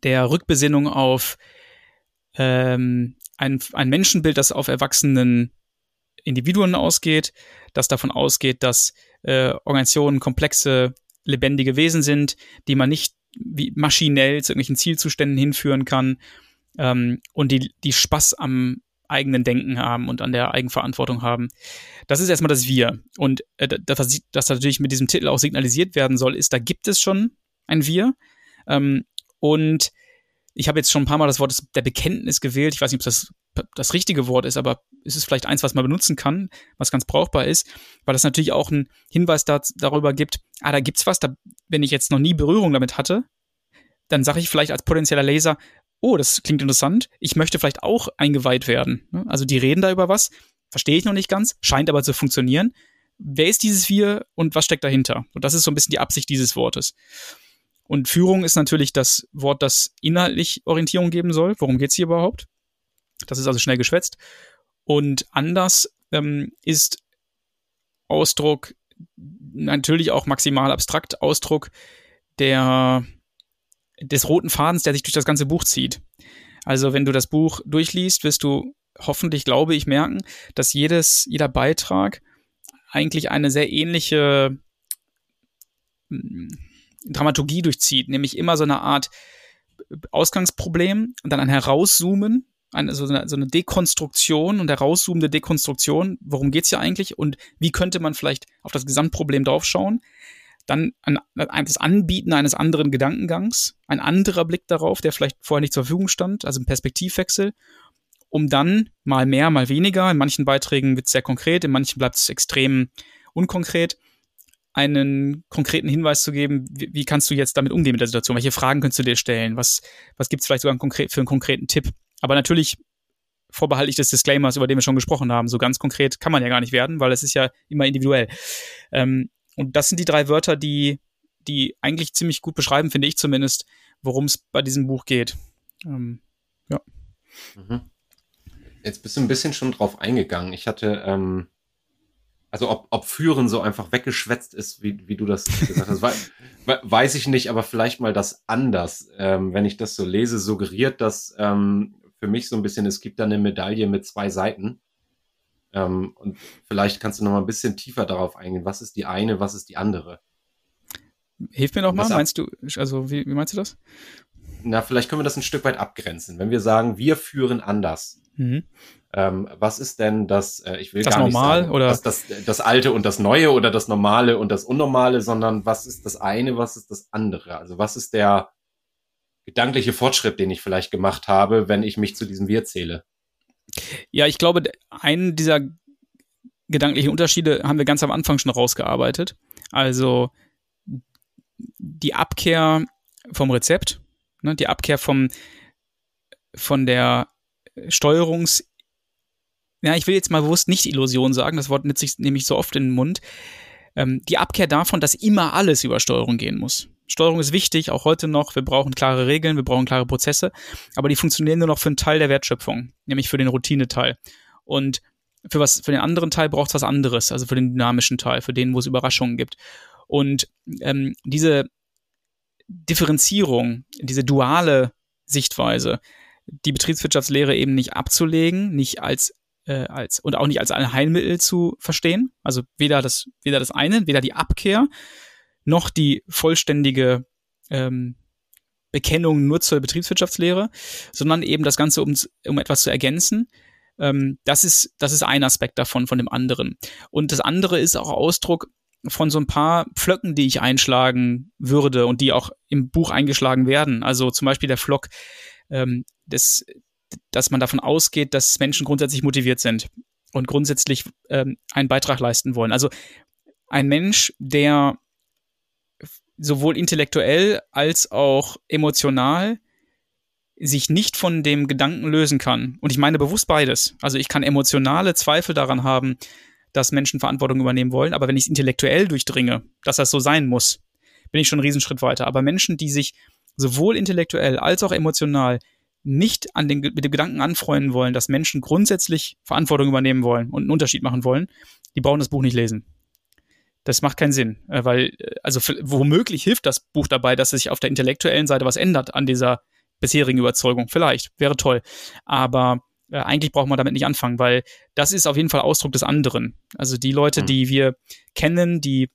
der Rückbesinnung auf ähm, ein, ein Menschenbild, das auf erwachsenen Individuen ausgeht, das davon ausgeht, dass äh, Organisationen komplexe, lebendige Wesen sind, die man nicht wie maschinell zu irgendwelchen Zielzuständen hinführen kann ähm, und die, die Spaß am eigenen Denken haben und an der Eigenverantwortung haben. Das ist erstmal das Wir. Und äh, das, das natürlich mit diesem Titel auch signalisiert werden soll, ist, da gibt es schon ein Wir. Ähm, und ich habe jetzt schon ein paar Mal das Wort der Bekenntnis gewählt. Ich weiß nicht, ob das das richtige Wort ist, aber es ist vielleicht eins, was man benutzen kann, was ganz brauchbar ist, weil das natürlich auch einen Hinweis da, darüber gibt, ah, da gibt's was, da, wenn ich jetzt noch nie Berührung damit hatte, dann sage ich vielleicht als potenzieller Laser, oh, das klingt interessant, ich möchte vielleicht auch eingeweiht werden. Ne? Also die reden da über was, verstehe ich noch nicht ganz, scheint aber zu funktionieren. Wer ist dieses Wir und was steckt dahinter? Und das ist so ein bisschen die Absicht dieses Wortes. Und Führung ist natürlich das Wort, das inhaltlich Orientierung geben soll. Worum geht's hier überhaupt? Das ist also schnell geschwätzt. Und anders ähm, ist Ausdruck natürlich auch maximal abstrakt Ausdruck der des roten Fadens, der sich durch das ganze Buch zieht. Also wenn du das Buch durchliest, wirst du hoffentlich, glaube ich, merken, dass jedes, jeder Beitrag eigentlich eine sehr ähnliche hm, Dramaturgie durchzieht, nämlich immer so eine Art Ausgangsproblem und dann ein Herauszoomen eine, so, eine, so eine Dekonstruktion und herauszoomende Dekonstruktion, worum geht's hier eigentlich und wie könnte man vielleicht auf das Gesamtproblem draufschauen. Dann ein, das Anbieten eines anderen Gedankengangs, ein anderer Blick darauf, der vielleicht vorher nicht zur Verfügung stand, also ein Perspektivwechsel, um dann mal mehr, mal weniger, in manchen Beiträgen wird es sehr konkret, in manchen bleibt es extrem unkonkret, einen konkreten Hinweis zu geben, wie, wie, kannst du jetzt damit umgehen mit der Situation? Welche Fragen kannst du dir stellen? Was, was gibt es vielleicht sogar einen konkret, für einen konkreten Tipp? Aber natürlich vorbehalte ich des Disclaimers, über den wir schon gesprochen haben. So ganz konkret kann man ja gar nicht werden, weil es ist ja immer individuell. Ähm, und das sind die drei Wörter, die, die eigentlich ziemlich gut beschreiben, finde ich zumindest, worum es bei diesem Buch geht. Ähm, ja. Mhm. Jetzt bist du ein bisschen schon drauf eingegangen. Ich hatte, ähm, also ob, ob Führen so einfach weggeschwätzt ist, wie, wie du das gesagt hast, weiß, weiß ich nicht, aber vielleicht mal das anders. Ähm, wenn ich das so lese, suggeriert das ähm, für mich so ein bisschen, es gibt da eine Medaille mit zwei Seiten. Ähm, und vielleicht kannst du noch mal ein bisschen tiefer darauf eingehen. Was ist die eine, was ist die andere? Hilf mir noch mal, meinst du, also wie, wie meinst du das? Na, vielleicht können wir das ein Stück weit abgrenzen. Wenn wir sagen, wir führen anders, mhm. ähm, was ist denn das, äh, ich will das gar normal, nicht sagen, oder? Das, das, das Alte und das Neue oder das Normale und das Unnormale, sondern was ist das eine, was ist das andere? Also was ist der gedankliche Fortschritt, den ich vielleicht gemacht habe, wenn ich mich zu diesem Wir zähle? Ja, ich glaube, einen dieser gedanklichen Unterschiede haben wir ganz am Anfang schon rausgearbeitet. Also die Abkehr vom Rezept, ne, die Abkehr vom, von der Steuerungs- ja, ich will jetzt mal bewusst nicht Illusion sagen, das Wort nutze ich nämlich so oft in den Mund. Ähm, die Abkehr davon, dass immer alles über Steuerung gehen muss. Steuerung ist wichtig, auch heute noch. Wir brauchen klare Regeln, wir brauchen klare Prozesse, aber die funktionieren nur noch für einen Teil der Wertschöpfung, nämlich für den Routineteil. Und für was, für den anderen Teil braucht es was anderes, also für den dynamischen Teil, für den, wo es Überraschungen gibt. Und ähm, diese Differenzierung, diese duale Sichtweise, die Betriebswirtschaftslehre eben nicht abzulegen, nicht als äh, als und auch nicht als ein Heilmittel zu verstehen. Also weder das weder das eine, weder die Abkehr noch die vollständige ähm, Bekennung nur zur Betriebswirtschaftslehre, sondern eben das Ganze um, um etwas zu ergänzen. Ähm, das ist das ist ein Aspekt davon von dem anderen. Und das andere ist auch Ausdruck von so ein paar Pflöcken, die ich einschlagen würde und die auch im Buch eingeschlagen werden. Also zum Beispiel der Flock, ähm, des, dass man davon ausgeht, dass Menschen grundsätzlich motiviert sind und grundsätzlich ähm, einen Beitrag leisten wollen. Also ein Mensch, der sowohl intellektuell als auch emotional sich nicht von dem Gedanken lösen kann. Und ich meine bewusst beides. Also ich kann emotionale Zweifel daran haben, dass Menschen Verantwortung übernehmen wollen. Aber wenn ich es intellektuell durchdringe, dass das so sein muss, bin ich schon einen Riesenschritt weiter. Aber Menschen, die sich sowohl intellektuell als auch emotional nicht an den, mit dem Gedanken anfreunden wollen, dass Menschen grundsätzlich Verantwortung übernehmen wollen und einen Unterschied machen wollen, die brauchen das Buch nicht lesen. Das macht keinen Sinn, äh, weil, äh, also womöglich hilft das Buch dabei, dass sich auf der intellektuellen Seite was ändert an dieser bisherigen Überzeugung. Vielleicht, wäre toll. Aber äh, eigentlich braucht man damit nicht anfangen, weil das ist auf jeden Fall Ausdruck des anderen. Also die Leute, mhm. die wir kennen, die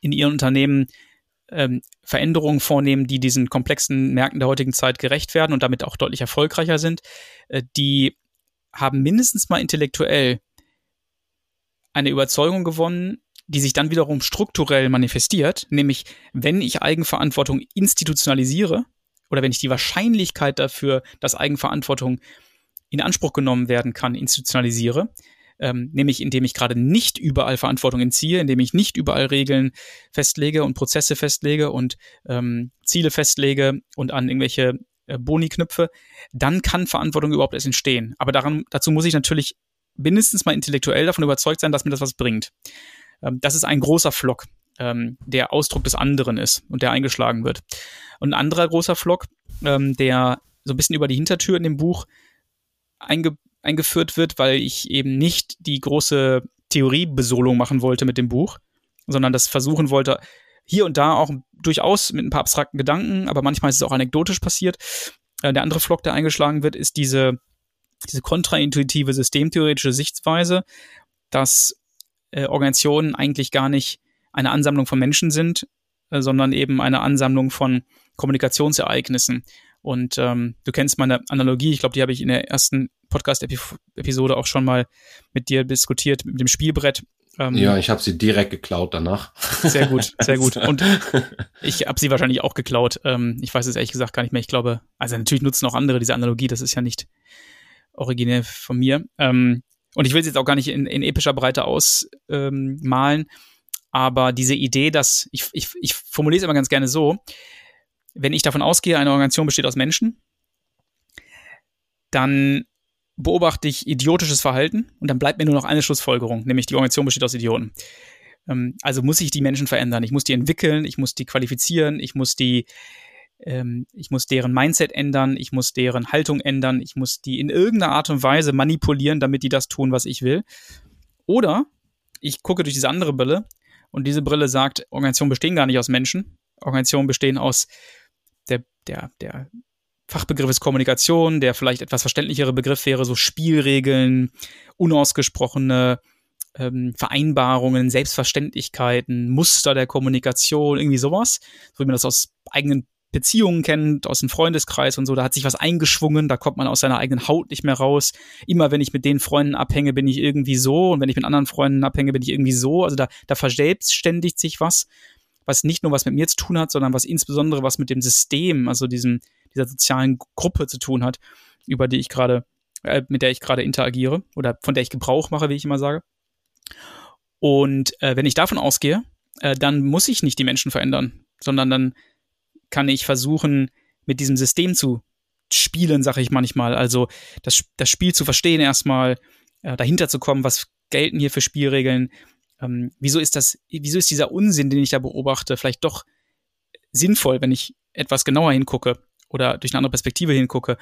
in ihren Unternehmen ähm, Veränderungen vornehmen, die diesen komplexen Märkten der heutigen Zeit gerecht werden und damit auch deutlich erfolgreicher sind, äh, die haben mindestens mal intellektuell eine Überzeugung gewonnen, die sich dann wiederum strukturell manifestiert, nämlich wenn ich Eigenverantwortung institutionalisiere oder wenn ich die Wahrscheinlichkeit dafür, dass Eigenverantwortung in Anspruch genommen werden kann, institutionalisiere, ähm, nämlich indem ich gerade nicht überall Verantwortung entziehe, indem ich nicht überall Regeln festlege und Prozesse festlege und ähm, Ziele festlege und an irgendwelche äh, Boni knüpfe, dann kann Verantwortung überhaupt erst entstehen. Aber daran, dazu muss ich natürlich mindestens mal intellektuell davon überzeugt sein, dass mir das was bringt. Ähm, das ist ein großer Flock, ähm, der Ausdruck des anderen ist und der eingeschlagen wird. Und ein anderer großer Flock, ähm, der so ein bisschen über die Hintertür in dem Buch einge eingeführt wird, weil ich eben nicht die große Theoriebesolung machen wollte mit dem Buch, sondern das versuchen wollte, hier und da auch durchaus mit ein paar abstrakten Gedanken, aber manchmal ist es auch anekdotisch passiert. Äh, der andere Flock, der eingeschlagen wird, ist diese, diese kontraintuitive systemtheoretische Sichtweise, dass äh, Organisationen eigentlich gar nicht eine Ansammlung von Menschen sind, äh, sondern eben eine Ansammlung von Kommunikationsereignissen. Und ähm, du kennst meine Analogie, ich glaube, die habe ich in der ersten Podcast-Episode auch schon mal mit dir diskutiert, mit dem Spielbrett. Ähm, ja, ich habe sie direkt geklaut danach. Sehr gut, sehr gut. Und ich habe sie wahrscheinlich auch geklaut. Ähm, ich weiß es ehrlich gesagt gar nicht mehr. Ich glaube, also natürlich nutzen auch andere diese Analogie, das ist ja nicht originell von mir. Ähm, und ich will sie jetzt auch gar nicht in, in epischer Breite ausmalen, ähm, aber diese Idee, dass, ich, ich, ich formuliere es immer ganz gerne so, wenn ich davon ausgehe, eine Organisation besteht aus Menschen, dann beobachte ich idiotisches Verhalten und dann bleibt mir nur noch eine Schlussfolgerung, nämlich die Organisation besteht aus Idioten. Ähm, also muss ich die Menschen verändern. Ich muss die entwickeln, ich muss die qualifizieren, ich muss die, ähm, ich muss deren Mindset ändern, ich muss deren Haltung ändern, ich muss die in irgendeiner Art und Weise manipulieren, damit die das tun, was ich will. Oder ich gucke durch diese andere Brille und diese Brille sagt, Organisationen bestehen gar nicht aus Menschen. Organisationen bestehen aus der, der, der Fachbegriff ist Kommunikation, der vielleicht etwas verständlichere Begriff wäre so Spielregeln, unausgesprochene ähm, Vereinbarungen, Selbstverständlichkeiten, Muster der Kommunikation, irgendwie sowas, so wie man das aus eigenen Beziehungen kennt, aus dem Freundeskreis und so, da hat sich was eingeschwungen, da kommt man aus seiner eigenen Haut nicht mehr raus. Immer wenn ich mit den Freunden abhänge, bin ich irgendwie so und wenn ich mit anderen Freunden abhänge, bin ich irgendwie so. Also da, da verselbstständigt sich was, was nicht nur was mit mir zu tun hat, sondern was insbesondere was mit dem System, also diesem, dieser sozialen Gruppe zu tun hat, über die ich gerade, äh, mit der ich gerade interagiere oder von der ich Gebrauch mache, wie ich immer sage. Und äh, wenn ich davon ausgehe, äh, dann muss ich nicht die Menschen verändern, sondern dann kann ich versuchen, mit diesem System zu spielen, sage ich manchmal. Also das, das Spiel zu verstehen erstmal, äh, dahinter zu kommen, was gelten hier für Spielregeln, ähm, wieso ist das, wieso ist dieser Unsinn, den ich da beobachte, vielleicht doch sinnvoll, wenn ich etwas genauer hingucke oder durch eine andere Perspektive hingucke.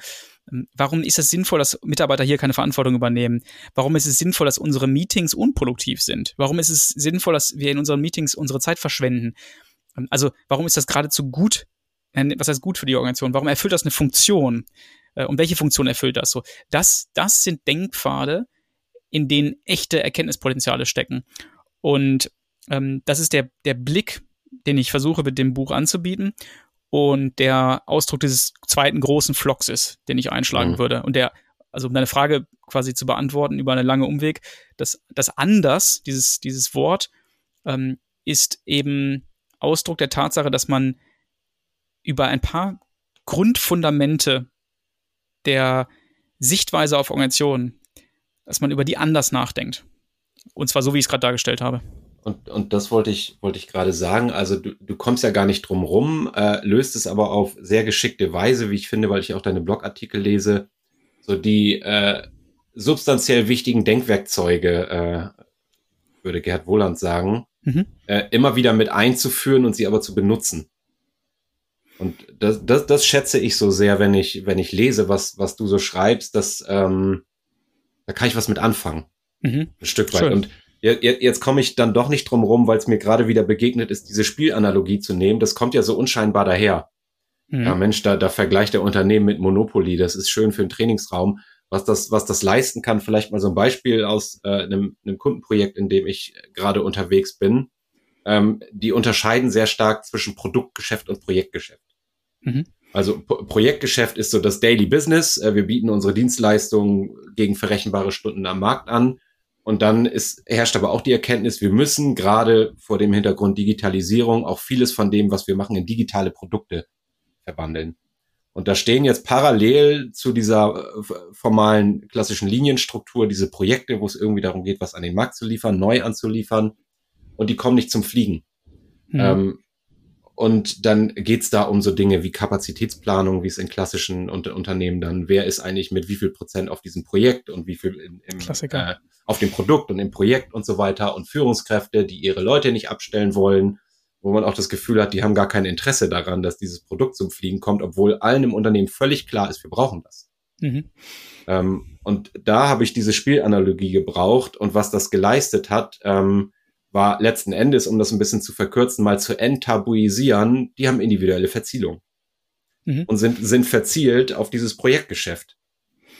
Ähm, warum ist es sinnvoll, dass Mitarbeiter hier keine Verantwortung übernehmen? Warum ist es sinnvoll, dass unsere Meetings unproduktiv sind? Warum ist es sinnvoll, dass wir in unseren Meetings unsere Zeit verschwenden? Ähm, also, warum ist das geradezu gut was heißt gut für die Organisation? Warum erfüllt das eine Funktion? Äh, und welche Funktion erfüllt das so? Das, das sind Denkpfade, in denen echte Erkenntnispotenziale stecken. Und ähm, das ist der, der Blick, den ich versuche mit dem Buch anzubieten und der Ausdruck dieses zweiten großen Flocks ist, den ich einschlagen mhm. würde. Und der, also um deine Frage quasi zu beantworten über eine lange Umweg, das, das anders, dieses, dieses Wort, ähm, ist eben Ausdruck der Tatsache, dass man über ein paar Grundfundamente der Sichtweise auf Organisationen, dass man über die anders nachdenkt. Und zwar so, wie ich es gerade dargestellt habe. Und, und das wollte ich, wollte ich gerade sagen. Also du, du kommst ja gar nicht drum rum, äh, löst es aber auf sehr geschickte Weise, wie ich finde, weil ich auch deine Blogartikel lese, so die äh, substanziell wichtigen Denkwerkzeuge, äh, würde Gerd Wohland sagen, mhm. äh, immer wieder mit einzuführen und sie aber zu benutzen. Und das, das, das schätze ich so sehr, wenn ich, wenn ich lese, was, was du so schreibst, dass ähm, da kann ich was mit anfangen. Mhm. Ein Stück weit. Schön. Und jetzt, komme ich dann doch nicht drum rum, weil es mir gerade wieder begegnet ist, diese Spielanalogie zu nehmen. Das kommt ja so unscheinbar daher. Mhm. Ja, Mensch, da, da vergleicht der Unternehmen mit Monopoly. Das ist schön für einen Trainingsraum. Was das, was das leisten kann, vielleicht mal so ein Beispiel aus äh, einem, einem Kundenprojekt, in dem ich gerade unterwegs bin. Ähm, die unterscheiden sehr stark zwischen Produktgeschäft und Projektgeschäft. Mhm. Also Projektgeschäft ist so das Daily Business. Äh, wir bieten unsere Dienstleistungen gegen verrechenbare Stunden am Markt an. Und dann ist, herrscht aber auch die Erkenntnis, wir müssen gerade vor dem Hintergrund Digitalisierung auch vieles von dem, was wir machen, in digitale Produkte verwandeln. Und da stehen jetzt parallel zu dieser äh, formalen klassischen Linienstruktur diese Projekte, wo es irgendwie darum geht, was an den Markt zu liefern, neu anzuliefern. Und die kommen nicht zum Fliegen. Mhm. Ähm, und dann geht's da um so Dinge wie Kapazitätsplanung, wie es in klassischen Unter Unternehmen dann, wer ist eigentlich mit wie viel Prozent auf diesem Projekt und wie viel in, im, äh, auf dem Produkt und im Projekt und so weiter und Führungskräfte, die ihre Leute nicht abstellen wollen, wo man auch das Gefühl hat, die haben gar kein Interesse daran, dass dieses Produkt zum Fliegen kommt, obwohl allen im Unternehmen völlig klar ist, wir brauchen das. Mhm. Ähm, und da habe ich diese Spielanalogie gebraucht und was das geleistet hat, ähm, war letzten Endes, um das ein bisschen zu verkürzen, mal zu enttabuisieren, die haben individuelle Verzielung mhm. und sind, sind verzielt auf dieses Projektgeschäft.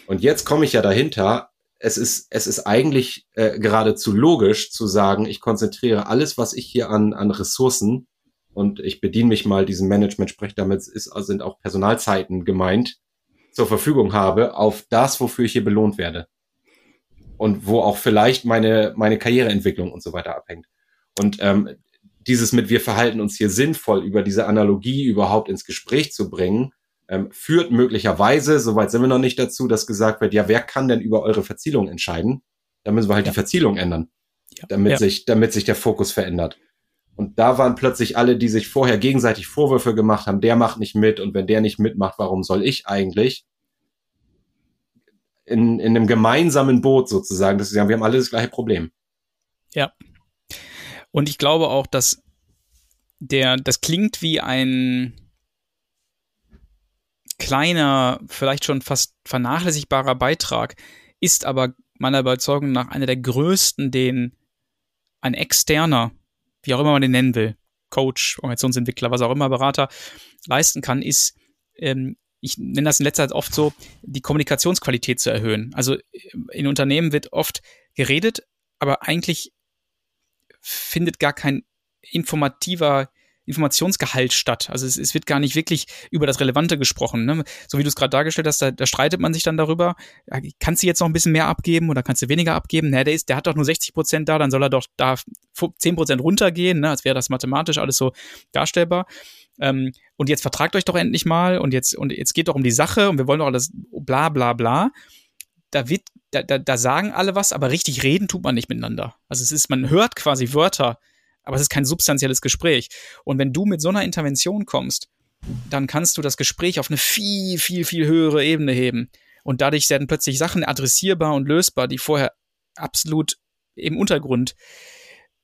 Und jetzt komme ich ja dahinter, es ist, es ist eigentlich äh, geradezu logisch zu sagen, ich konzentriere alles, was ich hier an, an Ressourcen und ich bediene mich mal diesem Management, sprich damit ist, sind auch Personalzeiten gemeint, zur Verfügung habe, auf das, wofür ich hier belohnt werde und wo auch vielleicht meine, meine Karriereentwicklung und so weiter abhängt. Und ähm, dieses mit wir verhalten uns hier sinnvoll über diese Analogie überhaupt ins Gespräch zu bringen, ähm, führt möglicherweise, soweit sind wir noch nicht dazu, dass gesagt wird, ja, wer kann denn über eure Verzielung entscheiden? Da müssen wir halt ja. die Verzielung ändern, ja. damit ja. sich, damit sich der Fokus verändert. Und da waren plötzlich alle, die sich vorher gegenseitig Vorwürfe gemacht haben, der macht nicht mit und wenn der nicht mitmacht, warum soll ich eigentlich? In, in einem gemeinsamen Boot sozusagen, dass sie wir haben alle das gleiche Problem. Ja. Und ich glaube auch, dass der, das klingt wie ein kleiner, vielleicht schon fast vernachlässigbarer Beitrag, ist aber meiner Überzeugung nach einer der größten, den ein externer, wie auch immer man den nennen will, Coach, Organisationsentwickler, was auch immer, Berater leisten kann, ist, ähm, ich nenne das in letzter Zeit oft so, die Kommunikationsqualität zu erhöhen. Also in Unternehmen wird oft geredet, aber eigentlich findet gar kein informativer Informationsgehalt statt. Also es, es, wird gar nicht wirklich über das Relevante gesprochen. Ne? So wie du es gerade dargestellt hast, da, da, streitet man sich dann darüber. Kannst du jetzt noch ein bisschen mehr abgeben oder kannst du weniger abgeben? Naja, der, ist, der hat doch nur 60 Prozent da, dann soll er doch da 10 Prozent runtergehen, ne? als wäre das mathematisch alles so darstellbar. Ähm, und jetzt vertragt euch doch endlich mal und jetzt, und jetzt geht doch um die Sache und wir wollen doch alles bla bla bla. Da wird, da, da, da sagen alle was, aber richtig reden tut man nicht miteinander. Also es ist, man hört quasi Wörter, aber es ist kein substanzielles Gespräch. Und wenn du mit so einer Intervention kommst, dann kannst du das Gespräch auf eine viel, viel, viel höhere Ebene heben. Und dadurch werden plötzlich Sachen adressierbar und lösbar, die vorher absolut im Untergrund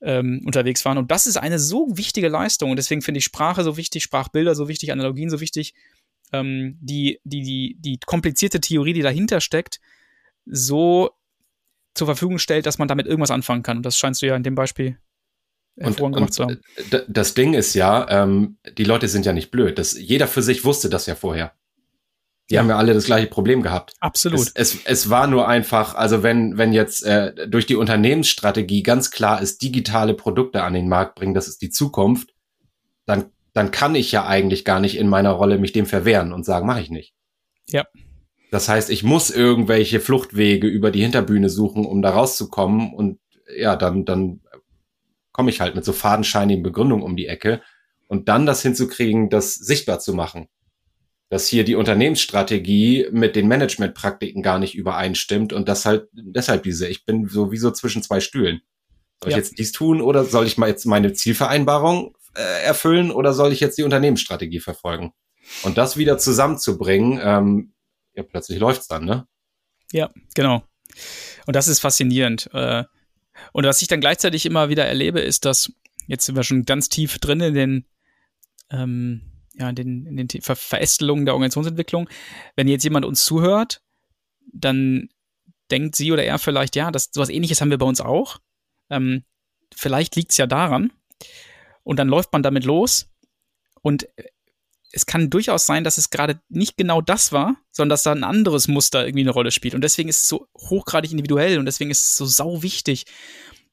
ähm, unterwegs waren. Und das ist eine so wichtige Leistung. Und deswegen finde ich Sprache so wichtig, Sprachbilder so wichtig, Analogien so wichtig. Ähm, die, die, die, die komplizierte Theorie, die dahinter steckt, so zur Verfügung stellt, dass man damit irgendwas anfangen kann. Und das scheinst du ja in dem Beispiel und, und das Ding ist ja, ähm, die Leute sind ja nicht blöd. Das, jeder für sich wusste das ja vorher. Die ja. haben ja alle das gleiche Problem gehabt. Absolut. Es, es, es war nur einfach, also wenn, wenn jetzt äh, durch die Unternehmensstrategie ganz klar ist, digitale Produkte an den Markt bringen, das ist die Zukunft, dann, dann kann ich ja eigentlich gar nicht in meiner Rolle mich dem verwehren und sagen, mache ich nicht. Ja. Das heißt, ich muss irgendwelche Fluchtwege über die Hinterbühne suchen, um da rauszukommen und ja, dann, dann komme ich halt mit so fadenscheinigen Begründungen um die Ecke und dann das hinzukriegen, das sichtbar zu machen. Dass hier die Unternehmensstrategie mit den Managementpraktiken gar nicht übereinstimmt und das halt deshalb diese, ich bin sowieso zwischen zwei Stühlen. Soll ja. ich jetzt dies tun oder soll ich mal jetzt meine Zielvereinbarung äh, erfüllen oder soll ich jetzt die Unternehmensstrategie verfolgen? Und das wieder zusammenzubringen, ähm, ja, plötzlich läuft's dann, ne? Ja, genau. Und das ist faszinierend. Äh, und was ich dann gleichzeitig immer wieder erlebe, ist, dass jetzt sind wir schon ganz tief drin in den, ähm, ja, in den, in den Ver Verästelungen der Organisationsentwicklung. Wenn jetzt jemand uns zuhört, dann denkt sie oder er vielleicht, ja, das, sowas ähnliches haben wir bei uns auch. Ähm, vielleicht liegt es ja daran. Und dann läuft man damit los. Und es kann durchaus sein, dass es gerade nicht genau das war, sondern dass da ein anderes Muster irgendwie eine Rolle spielt. Und deswegen ist es so hochgradig individuell und deswegen ist es so sau wichtig,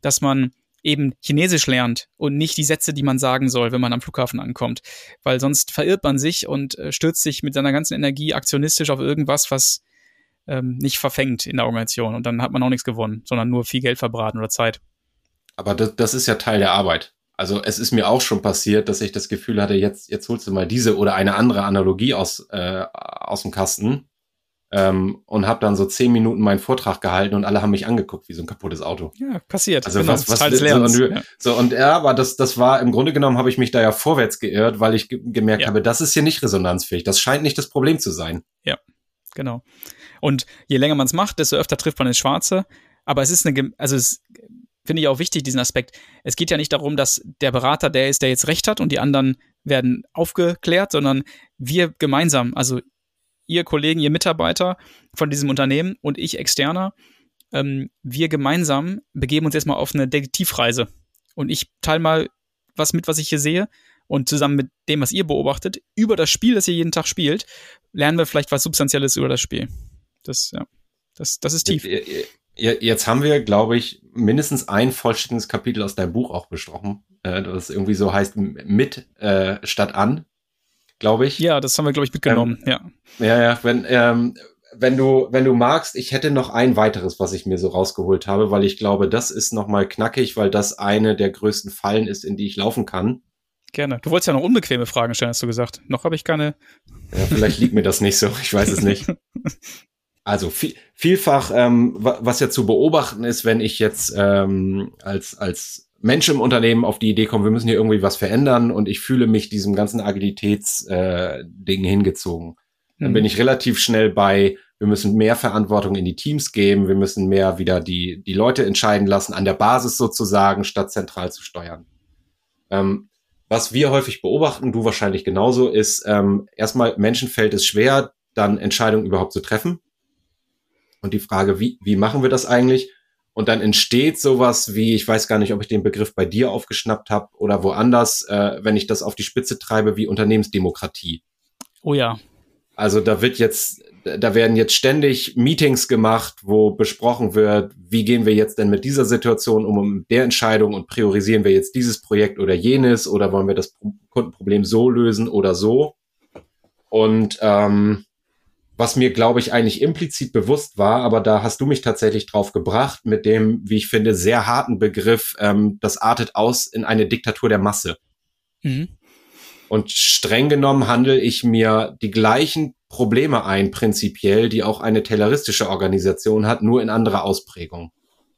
dass man eben Chinesisch lernt und nicht die Sätze, die man sagen soll, wenn man am Flughafen ankommt. Weil sonst verirrt man sich und äh, stürzt sich mit seiner ganzen Energie aktionistisch auf irgendwas, was ähm, nicht verfängt in der Organisation. Und dann hat man auch nichts gewonnen, sondern nur viel Geld verbraten oder Zeit. Aber das, das ist ja Teil der Arbeit. Also es ist mir auch schon passiert, dass ich das Gefühl hatte, jetzt, jetzt holst du mal diese oder eine andere Analogie aus, äh, aus dem Kasten ähm, und habe dann so zehn Minuten meinen Vortrag gehalten und alle haben mich angeguckt wie so ein kaputtes Auto. Ja, passiert. Also genau, was, was Teil. So, und, ja. so und ja, aber das, das war im Grunde genommen habe ich mich da ja vorwärts geirrt, weil ich ge gemerkt ja. habe, das ist hier nicht resonanzfähig. Das scheint nicht das Problem zu sein. Ja, genau. Und je länger man es macht, desto öfter trifft man ins Schwarze. Aber es ist eine, also es finde ich auch wichtig, diesen Aspekt. Es geht ja nicht darum, dass der Berater der ist, der jetzt recht hat und die anderen werden aufgeklärt, sondern wir gemeinsam, also ihr Kollegen, ihr Mitarbeiter von diesem Unternehmen und ich externer, ähm, wir gemeinsam begeben uns jetzt mal auf eine Detektivreise. Und ich teile mal was mit, was ich hier sehe. Und zusammen mit dem, was ihr beobachtet, über das Spiel, das ihr jeden Tag spielt, lernen wir vielleicht was Substanzielles über das Spiel. Das, ja, das, das ist tief. Jetzt haben wir, glaube ich, mindestens ein vollständiges Kapitel aus deinem Buch auch besprochen, äh, das irgendwie so heißt mit äh, statt an, glaube ich. Ja, das haben wir, glaube ich, mitgenommen, ähm, ja. Ja, ja, wenn, ähm, wenn du, wenn du magst, ich hätte noch ein weiteres, was ich mir so rausgeholt habe, weil ich glaube, das ist nochmal knackig, weil das eine der größten Fallen ist, in die ich laufen kann. Gerne. Du wolltest ja noch unbequeme Fragen stellen, hast du gesagt. Noch habe ich keine. Ja, vielleicht liegt mir das nicht so. Ich weiß es nicht. Also viel, vielfach, ähm, was ja zu beobachten ist, wenn ich jetzt ähm, als, als Mensch im Unternehmen auf die Idee komme, wir müssen hier irgendwie was verändern und ich fühle mich diesem ganzen Agilitätsding äh, hingezogen. Dann mhm. bin ich relativ schnell bei, wir müssen mehr Verantwortung in die Teams geben, wir müssen mehr wieder die, die Leute entscheiden lassen, an der Basis sozusagen, statt zentral zu steuern. Ähm, was wir häufig beobachten, du wahrscheinlich genauso, ist ähm, erstmal Menschen fällt es schwer, dann Entscheidungen überhaupt zu treffen und die Frage, wie, wie machen wir das eigentlich? Und dann entsteht sowas wie, ich weiß gar nicht, ob ich den Begriff bei dir aufgeschnappt habe oder woanders, äh, wenn ich das auf die Spitze treibe, wie Unternehmensdemokratie. Oh ja. Also da wird jetzt, da werden jetzt ständig Meetings gemacht, wo besprochen wird, wie gehen wir jetzt denn mit dieser Situation um, um der Entscheidung und priorisieren wir jetzt dieses Projekt oder jenes oder wollen wir das Kundenproblem so lösen oder so. Und ähm, was mir, glaube ich, eigentlich implizit bewusst war, aber da hast du mich tatsächlich drauf gebracht mit dem, wie ich finde, sehr harten Begriff, ähm, das artet aus in eine Diktatur der Masse. Mhm. Und streng genommen handle ich mir die gleichen Probleme ein, prinzipiell, die auch eine tayloristische Organisation hat, nur in anderer Ausprägung.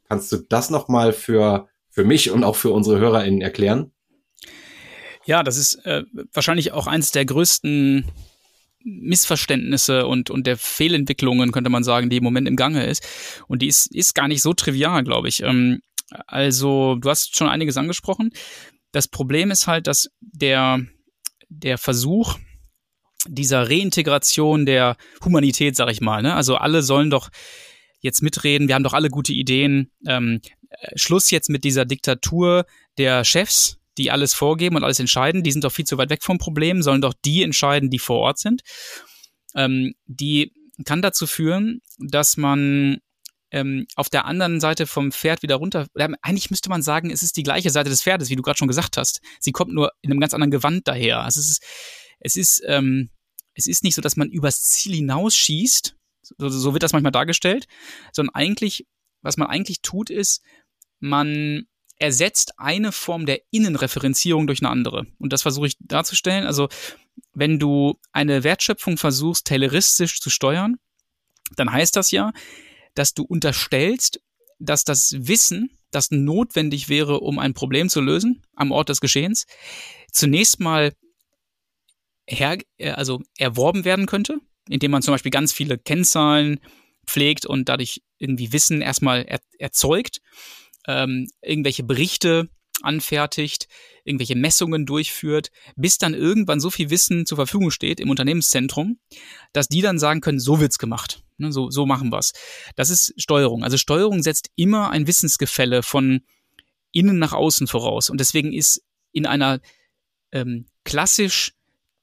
Kannst du das nochmal für, für mich und auch für unsere HörerInnen erklären? Ja, das ist äh, wahrscheinlich auch eines der größten Missverständnisse und, und der Fehlentwicklungen, könnte man sagen, die im Moment im Gange ist. Und die ist, ist gar nicht so trivial, glaube ich. Ähm, also, du hast schon einiges angesprochen. Das Problem ist halt, dass der, der Versuch dieser Reintegration der Humanität, sag ich mal, ne? also alle sollen doch jetzt mitreden, wir haben doch alle gute Ideen. Ähm, Schluss jetzt mit dieser Diktatur der Chefs, die alles vorgeben und alles entscheiden, die sind doch viel zu weit weg vom Problem, sollen doch die entscheiden, die vor Ort sind. Ähm, die kann dazu führen, dass man ähm, auf der anderen Seite vom Pferd wieder runter. Eigentlich müsste man sagen, es ist die gleiche Seite des Pferdes, wie du gerade schon gesagt hast. Sie kommt nur in einem ganz anderen Gewand daher. Also es ist, es ist, ähm, es ist nicht so, dass man übers Ziel hinausschießt. So, so wird das manchmal dargestellt, sondern eigentlich, was man eigentlich tut, ist, man ersetzt eine Form der Innenreferenzierung durch eine andere. Und das versuche ich darzustellen. Also, wenn du eine Wertschöpfung versuchst, tayloristisch zu steuern, dann heißt das ja, dass du unterstellst, dass das Wissen, das notwendig wäre, um ein Problem zu lösen am Ort des Geschehens, zunächst mal her, äh, also erworben werden könnte, indem man zum Beispiel ganz viele Kennzahlen pflegt und dadurch irgendwie Wissen erstmal er, erzeugt ähm, irgendwelche Berichte anfertigt, irgendwelche Messungen durchführt, bis dann irgendwann so viel Wissen zur Verfügung steht im Unternehmenszentrum, dass die dann sagen können, so wird's gemacht. Ne, so, so machen wir's. Das ist Steuerung. Also Steuerung setzt immer ein Wissensgefälle von innen nach außen voraus. Und deswegen ist in einer ähm, klassisch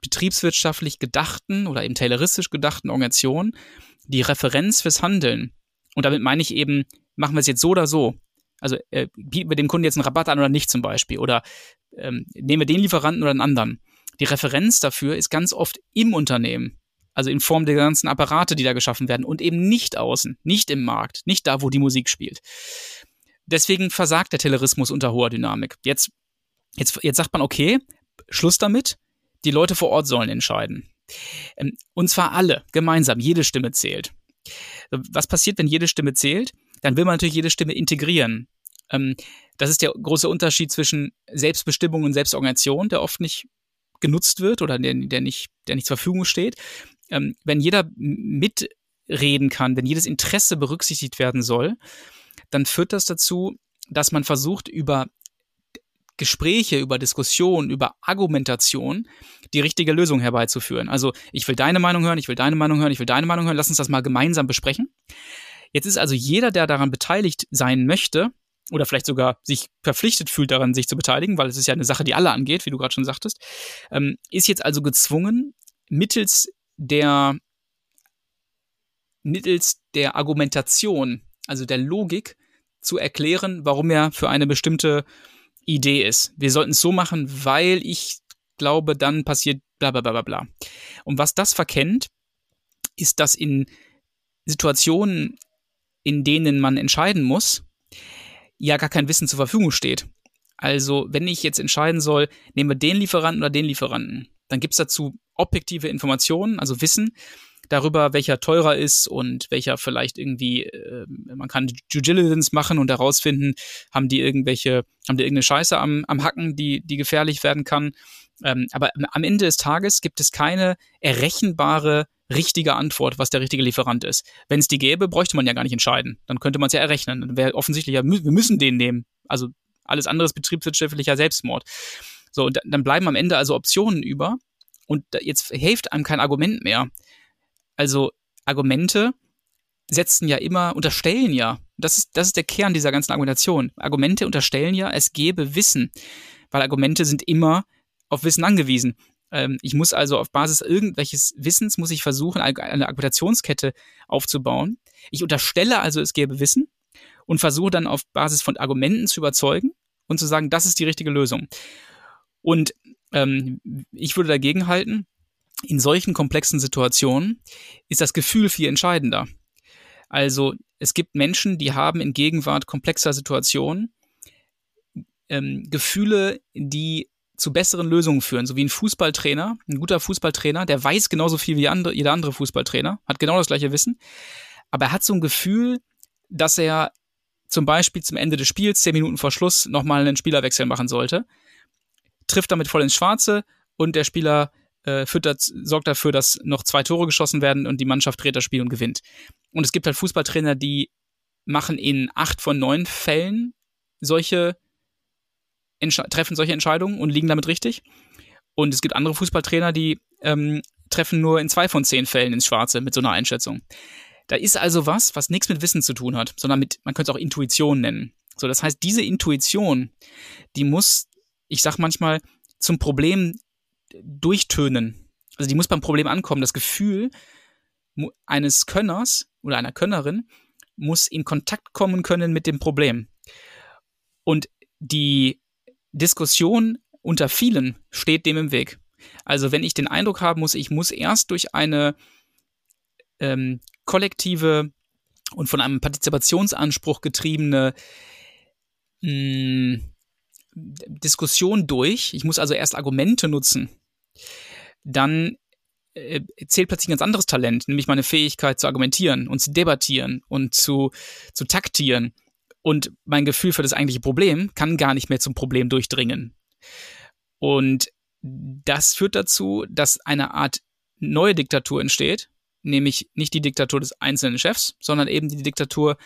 betriebswirtschaftlich gedachten oder eben tayloristisch gedachten Organisation die Referenz fürs Handeln. Und damit meine ich eben, machen wir es jetzt so oder so. Also äh, bieten wir dem Kunden jetzt einen Rabatt an oder nicht zum Beispiel? Oder ähm, nehmen wir den Lieferanten oder einen anderen? Die Referenz dafür ist ganz oft im Unternehmen. Also in Form der ganzen Apparate, die da geschaffen werden und eben nicht außen, nicht im Markt, nicht da, wo die Musik spielt. Deswegen versagt der Telerismus unter hoher Dynamik. Jetzt, jetzt, jetzt sagt man, okay, Schluss damit, die Leute vor Ort sollen entscheiden. Ähm, und zwar alle, gemeinsam, jede Stimme zählt. Was passiert, wenn jede Stimme zählt? dann will man natürlich jede Stimme integrieren. Ähm, das ist der große Unterschied zwischen Selbstbestimmung und Selbstorganisation, der oft nicht genutzt wird oder der, der, nicht, der nicht zur Verfügung steht. Ähm, wenn jeder mitreden kann, wenn jedes Interesse berücksichtigt werden soll, dann führt das dazu, dass man versucht, über Gespräche, über Diskussionen, über Argumentation die richtige Lösung herbeizuführen. Also ich will deine Meinung hören, ich will deine Meinung hören, ich will deine Meinung hören, lass uns das mal gemeinsam besprechen. Jetzt ist also jeder, der daran beteiligt sein möchte, oder vielleicht sogar sich verpflichtet fühlt, daran sich zu beteiligen, weil es ist ja eine Sache, die alle angeht, wie du gerade schon sagtest, ähm, ist jetzt also gezwungen, mittels der mittels der Argumentation, also der Logik, zu erklären, warum er für eine bestimmte Idee ist. Wir sollten es so machen, weil ich glaube, dann passiert bla bla bla bla. Und was das verkennt, ist, dass in Situationen, in denen man entscheiden muss, ja gar kein Wissen zur Verfügung steht. Also, wenn ich jetzt entscheiden soll, nehmen wir den Lieferanten oder den Lieferanten, dann gibt's dazu objektive Informationen, also Wissen darüber, welcher teurer ist und welcher vielleicht irgendwie, äh, man kann Due Diligence machen und herausfinden, haben die irgendwelche, haben die irgendeine Scheiße am, am Hacken, die, die gefährlich werden kann. Ähm, aber am Ende des Tages gibt es keine errechenbare richtige Antwort, was der richtige Lieferant ist. Wenn es die gäbe, bräuchte man ja gar nicht entscheiden. Dann könnte man es ja errechnen. Dann wäre offensichtlich, ja, wir müssen den nehmen. Also alles andere ist betriebswirtschaftlicher Selbstmord. So, und dann bleiben am Ende also Optionen über. Und jetzt hilft einem kein Argument mehr. Also Argumente setzen ja immer, unterstellen ja das ist, das ist der Kern dieser ganzen Argumentation. Argumente unterstellen ja, es gäbe Wissen, weil Argumente sind immer auf Wissen angewiesen. Ähm, ich muss also auf Basis irgendwelches Wissens muss ich versuchen, eine Argumentationskette aufzubauen. Ich unterstelle also, es gäbe Wissen und versuche dann auf Basis von Argumenten zu überzeugen und zu sagen, das ist die richtige Lösung. Und ähm, ich würde dagegen halten, in solchen komplexen Situationen ist das Gefühl viel entscheidender. Also es gibt Menschen, die haben in Gegenwart komplexer Situationen ähm, Gefühle, die zu besseren Lösungen führen, so wie ein Fußballtrainer, ein guter Fußballtrainer, der weiß genauso viel wie andere, jeder andere Fußballtrainer, hat genau das gleiche Wissen, aber er hat so ein Gefühl, dass er zum Beispiel zum Ende des Spiels, zehn Minuten vor Schluss, nochmal einen Spielerwechsel machen sollte, trifft damit voll ins Schwarze und der Spieler äh, füttert, sorgt dafür, dass noch zwei Tore geschossen werden und die Mannschaft dreht das Spiel und gewinnt. Und es gibt halt Fußballtrainer, die machen in acht von neun Fällen solche treffen solche Entscheidungen und liegen damit richtig. Und es gibt andere Fußballtrainer, die ähm, treffen nur in zwei von zehn Fällen ins Schwarze mit so einer Einschätzung. Da ist also was, was nichts mit Wissen zu tun hat, sondern mit, man könnte es auch Intuition nennen. So, das heißt, diese Intuition, die muss, ich sag manchmal, zum Problem durchtönen. Also die muss beim Problem ankommen. Das Gefühl eines Könners oder einer Könnerin muss in Kontakt kommen können mit dem Problem. Und die Diskussion unter vielen steht dem im Weg. Also wenn ich den Eindruck haben muss, ich muss erst durch eine ähm, kollektive und von einem Partizipationsanspruch getriebene hm, Diskussion durch, ich muss also erst Argumente nutzen, dann äh, zählt plötzlich ein ganz anderes Talent, nämlich meine Fähigkeit zu argumentieren und zu debattieren und zu, zu taktieren. Und mein Gefühl für das eigentliche Problem kann gar nicht mehr zum Problem durchdringen. Und das führt dazu, dass eine Art neue Diktatur entsteht, nämlich nicht die Diktatur des einzelnen Chefs, sondern eben die Diktatur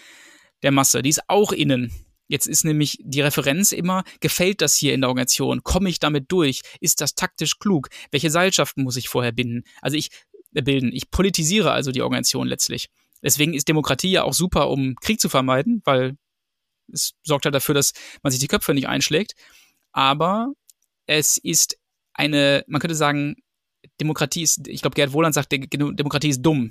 der Masse. Die ist auch innen. Jetzt ist nämlich die Referenz immer, gefällt das hier in der Organisation? Komme ich damit durch? Ist das taktisch klug? Welche Seilschaften muss ich vorher binden? Also ich äh, bilden. Ich politisiere also die Organisation letztlich. Deswegen ist Demokratie ja auch super, um Krieg zu vermeiden, weil es sorgt halt dafür, dass man sich die Köpfe nicht einschlägt. Aber es ist eine, man könnte sagen, Demokratie ist, ich glaube, Gerd Wohland sagt, Demokratie ist dumm.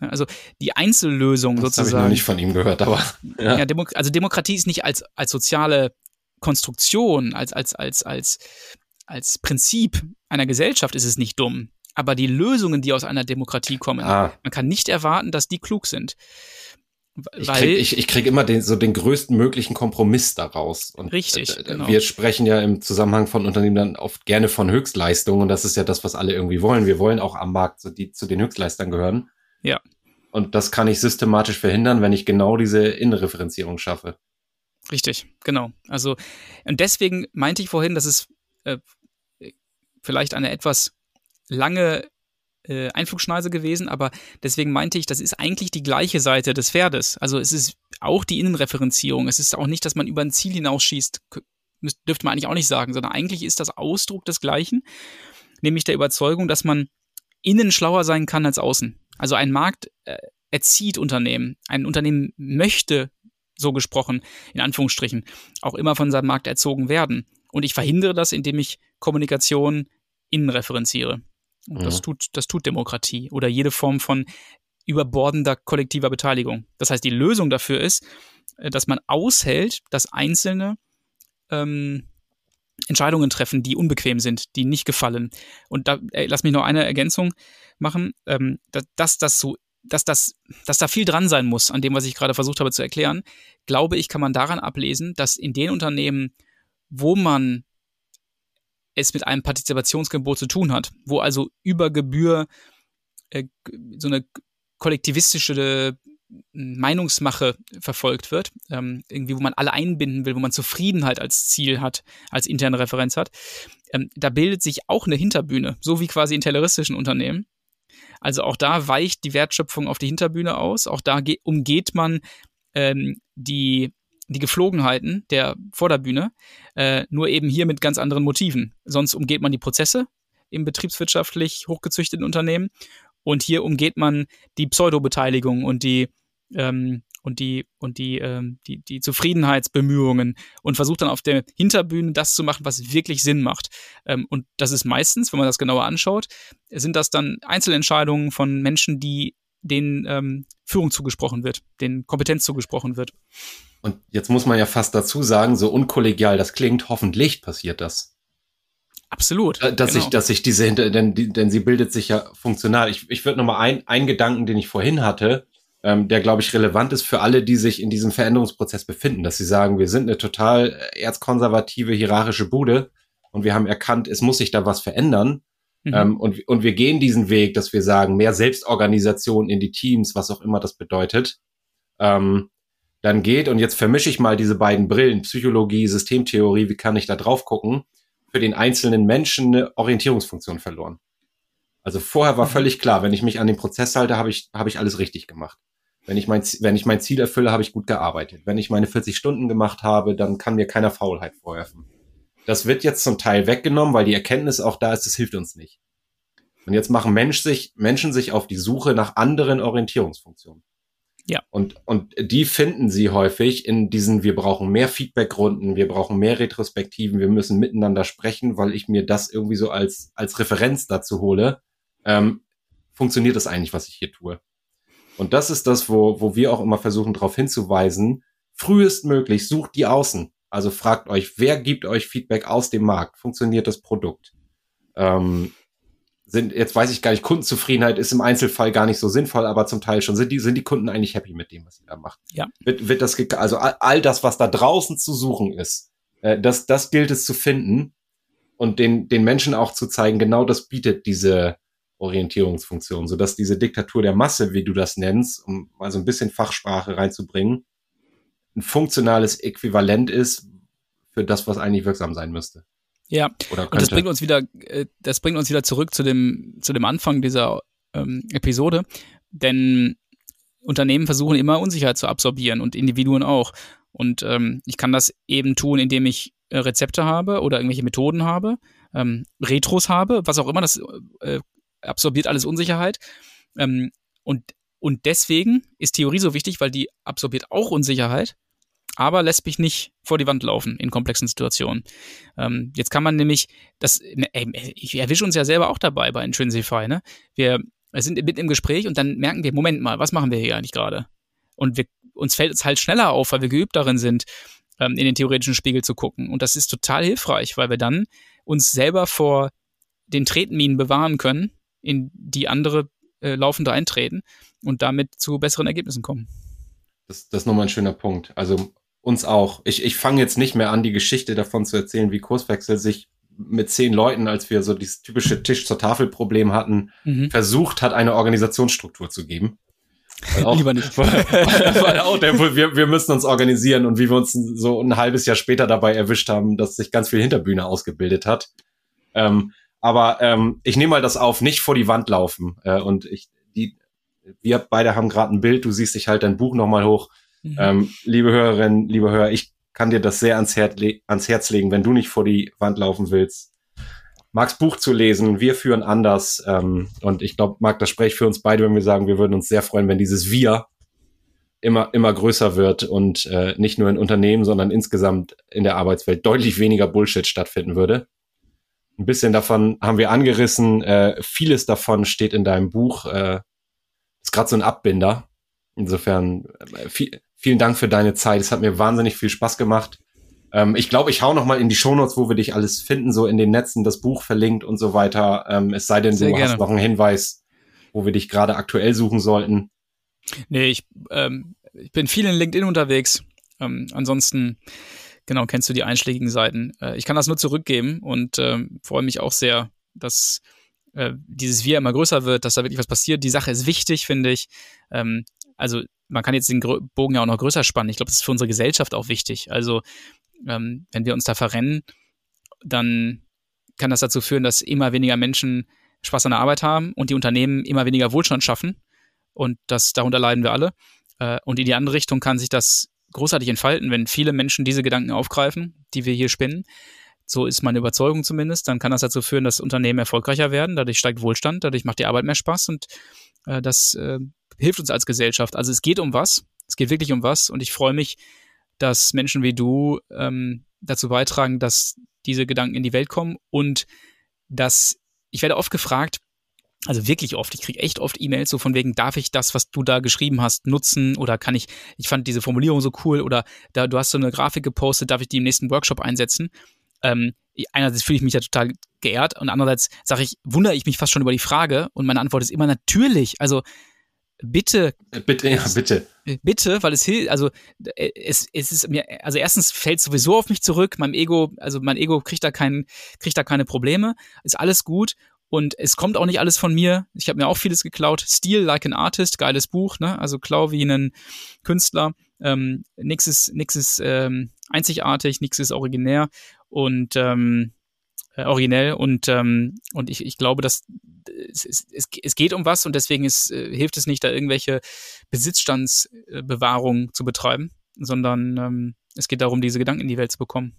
Also die Einzellösung das sozusagen. Das habe ich noch nicht von ihm gehört, aber. Ja, ja Demo also Demokratie ist nicht als, als soziale Konstruktion, als, als, als, als, als Prinzip einer Gesellschaft ist es nicht dumm. Aber die Lösungen, die aus einer Demokratie kommen, ah. man kann nicht erwarten, dass die klug sind. Ich krieg, ich, ich krieg immer den, so den größten möglichen Kompromiss daraus. Und richtig. Äh, genau. Wir sprechen ja im Zusammenhang von Unternehmen dann oft gerne von Höchstleistungen und das ist ja das, was alle irgendwie wollen. Wir wollen auch am Markt so die zu den Höchstleistern gehören. Ja. Und das kann ich systematisch verhindern, wenn ich genau diese Innenreferenzierung schaffe. Richtig, genau. Also, und deswegen meinte ich vorhin, dass es äh, vielleicht eine etwas lange äh, Einflugschneise gewesen, aber deswegen meinte ich, das ist eigentlich die gleiche Seite des Pferdes. Also es ist auch die Innenreferenzierung. Es ist auch nicht, dass man über ein Ziel hinausschießt, dürfte man eigentlich auch nicht sagen, sondern eigentlich ist das Ausdruck des Gleichen, nämlich der Überzeugung, dass man innen schlauer sein kann als außen. Also ein Markt äh, erzieht Unternehmen. Ein Unternehmen möchte, so gesprochen, in Anführungsstrichen, auch immer von seinem Markt erzogen werden. Und ich verhindere das, indem ich Kommunikation innen Und das, tut, das tut Demokratie oder jede Form von überbordender kollektiver Beteiligung. Das heißt, die Lösung dafür ist, äh, dass man aushält, dass Einzelne ähm, Entscheidungen treffen, die unbequem sind, die nicht gefallen. Und da ey, lass mich noch eine Ergänzung machen, ähm, dass, dass das so dass das, dass da viel dran sein muss an dem, was ich gerade versucht habe zu erklären, glaube ich, kann man daran ablesen, dass in den Unternehmen, wo man es mit einem Partizipationsgebot zu tun hat, wo also über Gebühr äh, so eine kollektivistische Meinungsmache verfolgt wird, ähm, irgendwie, wo man alle einbinden will, wo man Zufriedenheit als Ziel hat, als interne Referenz hat, ähm, da bildet sich auch eine Hinterbühne, so wie quasi in terroristischen Unternehmen. Also auch da weicht die Wertschöpfung auf die Hinterbühne aus, auch da umgeht man ähm, die die Geflogenheiten der Vorderbühne, äh, nur eben hier mit ganz anderen Motiven. Sonst umgeht man die Prozesse im betriebswirtschaftlich hochgezüchteten Unternehmen und hier umgeht man die Pseudobeteiligung und die ähm, und die und die, ähm, die, die Zufriedenheitsbemühungen und versucht dann auf der Hinterbühne das zu machen, was wirklich Sinn macht. Ähm, und das ist meistens, wenn man das genauer anschaut, sind das dann Einzelentscheidungen von Menschen, die denen ähm, Führung zugesprochen wird, denen Kompetenz zugesprochen wird. Und jetzt muss man ja fast dazu sagen, so unkollegial das klingt, hoffentlich passiert das. Absolut. Äh, dass genau. ich, dass ich diese hinter, denn, denn sie bildet sich ja funktional. Ich, ich würde nochmal ein, ein Gedanken, den ich vorhin hatte, ähm, der, glaube ich, relevant ist für alle, die sich in diesem Veränderungsprozess befinden, dass sie sagen, wir sind eine total erzkonservative, hierarchische Bude und wir haben erkannt, es muss sich da was verändern. Mhm. Ähm, und, und wir gehen diesen Weg, dass wir sagen, mehr Selbstorganisation in die Teams, was auch immer das bedeutet, ähm, dann geht. Und jetzt vermische ich mal diese beiden Brillen, Psychologie, Systemtheorie, wie kann ich da drauf gucken? Für den einzelnen Menschen eine Orientierungsfunktion verloren. Also vorher war mhm. völlig klar, wenn ich mich an den Prozess halte, habe ich, habe ich alles richtig gemacht. Wenn ich mein, wenn ich mein Ziel erfülle, habe ich gut gearbeitet. Wenn ich meine 40 Stunden gemacht habe, dann kann mir keiner Faulheit vorwerfen. Das wird jetzt zum Teil weggenommen, weil die Erkenntnis auch da ist, das hilft uns nicht. Und jetzt machen Mensch sich, Menschen sich auf die Suche nach anderen Orientierungsfunktionen. Ja. Und, und die finden sie häufig in diesen, wir brauchen mehr Feedbackrunden, wir brauchen mehr Retrospektiven, wir müssen miteinander sprechen, weil ich mir das irgendwie so als, als Referenz dazu hole. Ähm, funktioniert das eigentlich, was ich hier tue? Und das ist das, wo, wo wir auch immer versuchen, darauf hinzuweisen. Frühestmöglich sucht die außen. Also fragt euch, wer gibt euch Feedback aus dem Markt? Funktioniert das Produkt? Ähm, sind, jetzt weiß ich gar nicht, Kundenzufriedenheit ist im Einzelfall gar nicht so sinnvoll, aber zum Teil schon. Sind die, sind die Kunden eigentlich happy mit dem, was ihr da macht? Ja. Wird, wird das, also all, all das, was da draußen zu suchen ist, äh, das, das gilt es zu finden und den, den Menschen auch zu zeigen, genau das bietet diese, Orientierungsfunktion, sodass diese Diktatur der Masse, wie du das nennst, um mal so ein bisschen Fachsprache reinzubringen, ein funktionales Äquivalent ist für das, was eigentlich wirksam sein müsste. Ja, und das bringt uns wieder, äh, das bringt uns wieder zurück zu dem, zu dem Anfang dieser ähm, Episode, denn Unternehmen versuchen immer Unsicherheit zu absorbieren und Individuen auch. Und ähm, ich kann das eben tun, indem ich äh, Rezepte habe oder irgendwelche Methoden habe, ähm, Retros habe, was auch immer, das äh, absorbiert alles Unsicherheit. Ähm, und, und deswegen ist Theorie so wichtig, weil die absorbiert auch Unsicherheit, aber lässt mich nicht vor die Wand laufen in komplexen Situationen. Ähm, jetzt kann man nämlich, das, ey, ich erwische uns ja selber auch dabei bei Intrinsify, ne? Wir sind mitten im Gespräch und dann merken wir, Moment mal, was machen wir hier eigentlich gerade? Und wir, uns fällt es halt schneller auf, weil wir geübt darin sind, ähm, in den theoretischen Spiegel zu gucken. Und das ist total hilfreich, weil wir dann uns selber vor den Tretminen bewahren können in die andere äh, laufende eintreten und damit zu besseren Ergebnissen kommen. Das, das ist nochmal ein schöner Punkt. Also uns auch. Ich, ich fange jetzt nicht mehr an, die Geschichte davon zu erzählen, wie Kurswechsel sich mit zehn Leuten, als wir so dieses typische Tisch zur Tafel Problem hatten, mhm. versucht hat, eine Organisationsstruktur zu geben. Auch, Lieber nicht. Weil, weil auch der, wir, wir müssen uns organisieren und wie wir uns so ein halbes Jahr später dabei erwischt haben, dass sich ganz viel Hinterbühne ausgebildet hat. Ähm, aber ähm, ich nehme mal das auf, nicht vor die Wand laufen. Äh, und ich, die, wir beide haben gerade ein Bild, du siehst, ich halte dein Buch nochmal hoch. Mhm. Ähm, liebe Hörerinnen, liebe Hörer, ich kann dir das sehr ans, Her ans Herz legen, wenn du nicht vor die Wand laufen willst. Marks Buch zu lesen, wir führen anders. Ähm, und ich glaube, Marc, das spreche ich für uns beide, wenn wir sagen, wir würden uns sehr freuen, wenn dieses Wir immer, immer größer wird und äh, nicht nur in Unternehmen, sondern insgesamt in der Arbeitswelt deutlich weniger Bullshit stattfinden würde. Ein bisschen davon haben wir angerissen. Äh, vieles davon steht in deinem Buch. Äh, ist gerade so ein Abbinder. Insofern äh, viel, vielen Dank für deine Zeit. Es hat mir wahnsinnig viel Spaß gemacht. Ähm, ich glaube, ich hau noch mal in die Shownotes, wo wir dich alles finden, so in den Netzen, das Buch verlinkt und so weiter. Ähm, es sei denn, Sehr du gerne. hast noch einen Hinweis, wo wir dich gerade aktuell suchen sollten. Nee, ich, ähm, ich bin viel in LinkedIn unterwegs. Ähm, ansonsten Genau, kennst du die einschlägigen Seiten. Äh, ich kann das nur zurückgeben und äh, freue mich auch sehr, dass äh, dieses Wir immer größer wird, dass da wirklich was passiert. Die Sache ist wichtig, finde ich. Ähm, also man kann jetzt den Bogen ja auch noch größer spannen. Ich glaube, das ist für unsere Gesellschaft auch wichtig. Also ähm, wenn wir uns da verrennen, dann kann das dazu führen, dass immer weniger Menschen Spaß an der Arbeit haben und die Unternehmen immer weniger Wohlstand schaffen. Und das darunter leiden wir alle. Äh, und in die andere Richtung kann sich das großartig entfalten, wenn viele Menschen diese Gedanken aufgreifen, die wir hier spinnen. So ist meine Überzeugung zumindest. Dann kann das dazu führen, dass Unternehmen erfolgreicher werden. Dadurch steigt Wohlstand, dadurch macht die Arbeit mehr Spaß und äh, das äh, hilft uns als Gesellschaft. Also es geht um was. Es geht wirklich um was. Und ich freue mich, dass Menschen wie du ähm, dazu beitragen, dass diese Gedanken in die Welt kommen. Und dass ich werde oft gefragt, also wirklich oft, ich kriege echt oft E-Mails so von wegen, darf ich das, was du da geschrieben hast, nutzen? Oder kann ich, ich fand diese Formulierung so cool. Oder da, du hast so eine Grafik gepostet, darf ich die im nächsten Workshop einsetzen? Ähm, einerseits fühle ich mich ja total geehrt und andererseits sage ich, wundere ich mich fast schon über die Frage und meine Antwort ist immer natürlich. Also bitte. Äh, bitte, ja, bitte. Bitte, weil es hilft, also äh, es, es ist mir, also erstens fällt sowieso auf mich zurück, mein Ego, also mein Ego kriegt da kein, kriegt da keine Probleme, ist alles gut und es kommt auch nicht alles von mir. Ich habe mir auch vieles geklaut. Steal Like an Artist, geiles Buch, ne? Also klau wie einen Künstler. Ähm, nix ist, nix ist ähm, einzigartig, nix ist originär und ähm, äh, originell und ähm, und ich, ich glaube, dass es, es, es geht um was und deswegen ist, äh, hilft es nicht, da irgendwelche Besitzstandsbewahrung zu betreiben, sondern ähm, es geht darum, diese Gedanken in die Welt zu bekommen.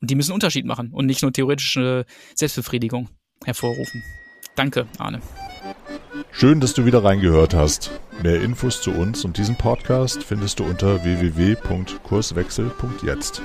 Und die müssen Unterschied machen und nicht nur theoretische Selbstbefriedigung hervorrufen. Danke, Arne. Schön, dass du wieder reingehört hast. Mehr Infos zu uns und diesem Podcast findest du unter www.kurswechsel.jetzt.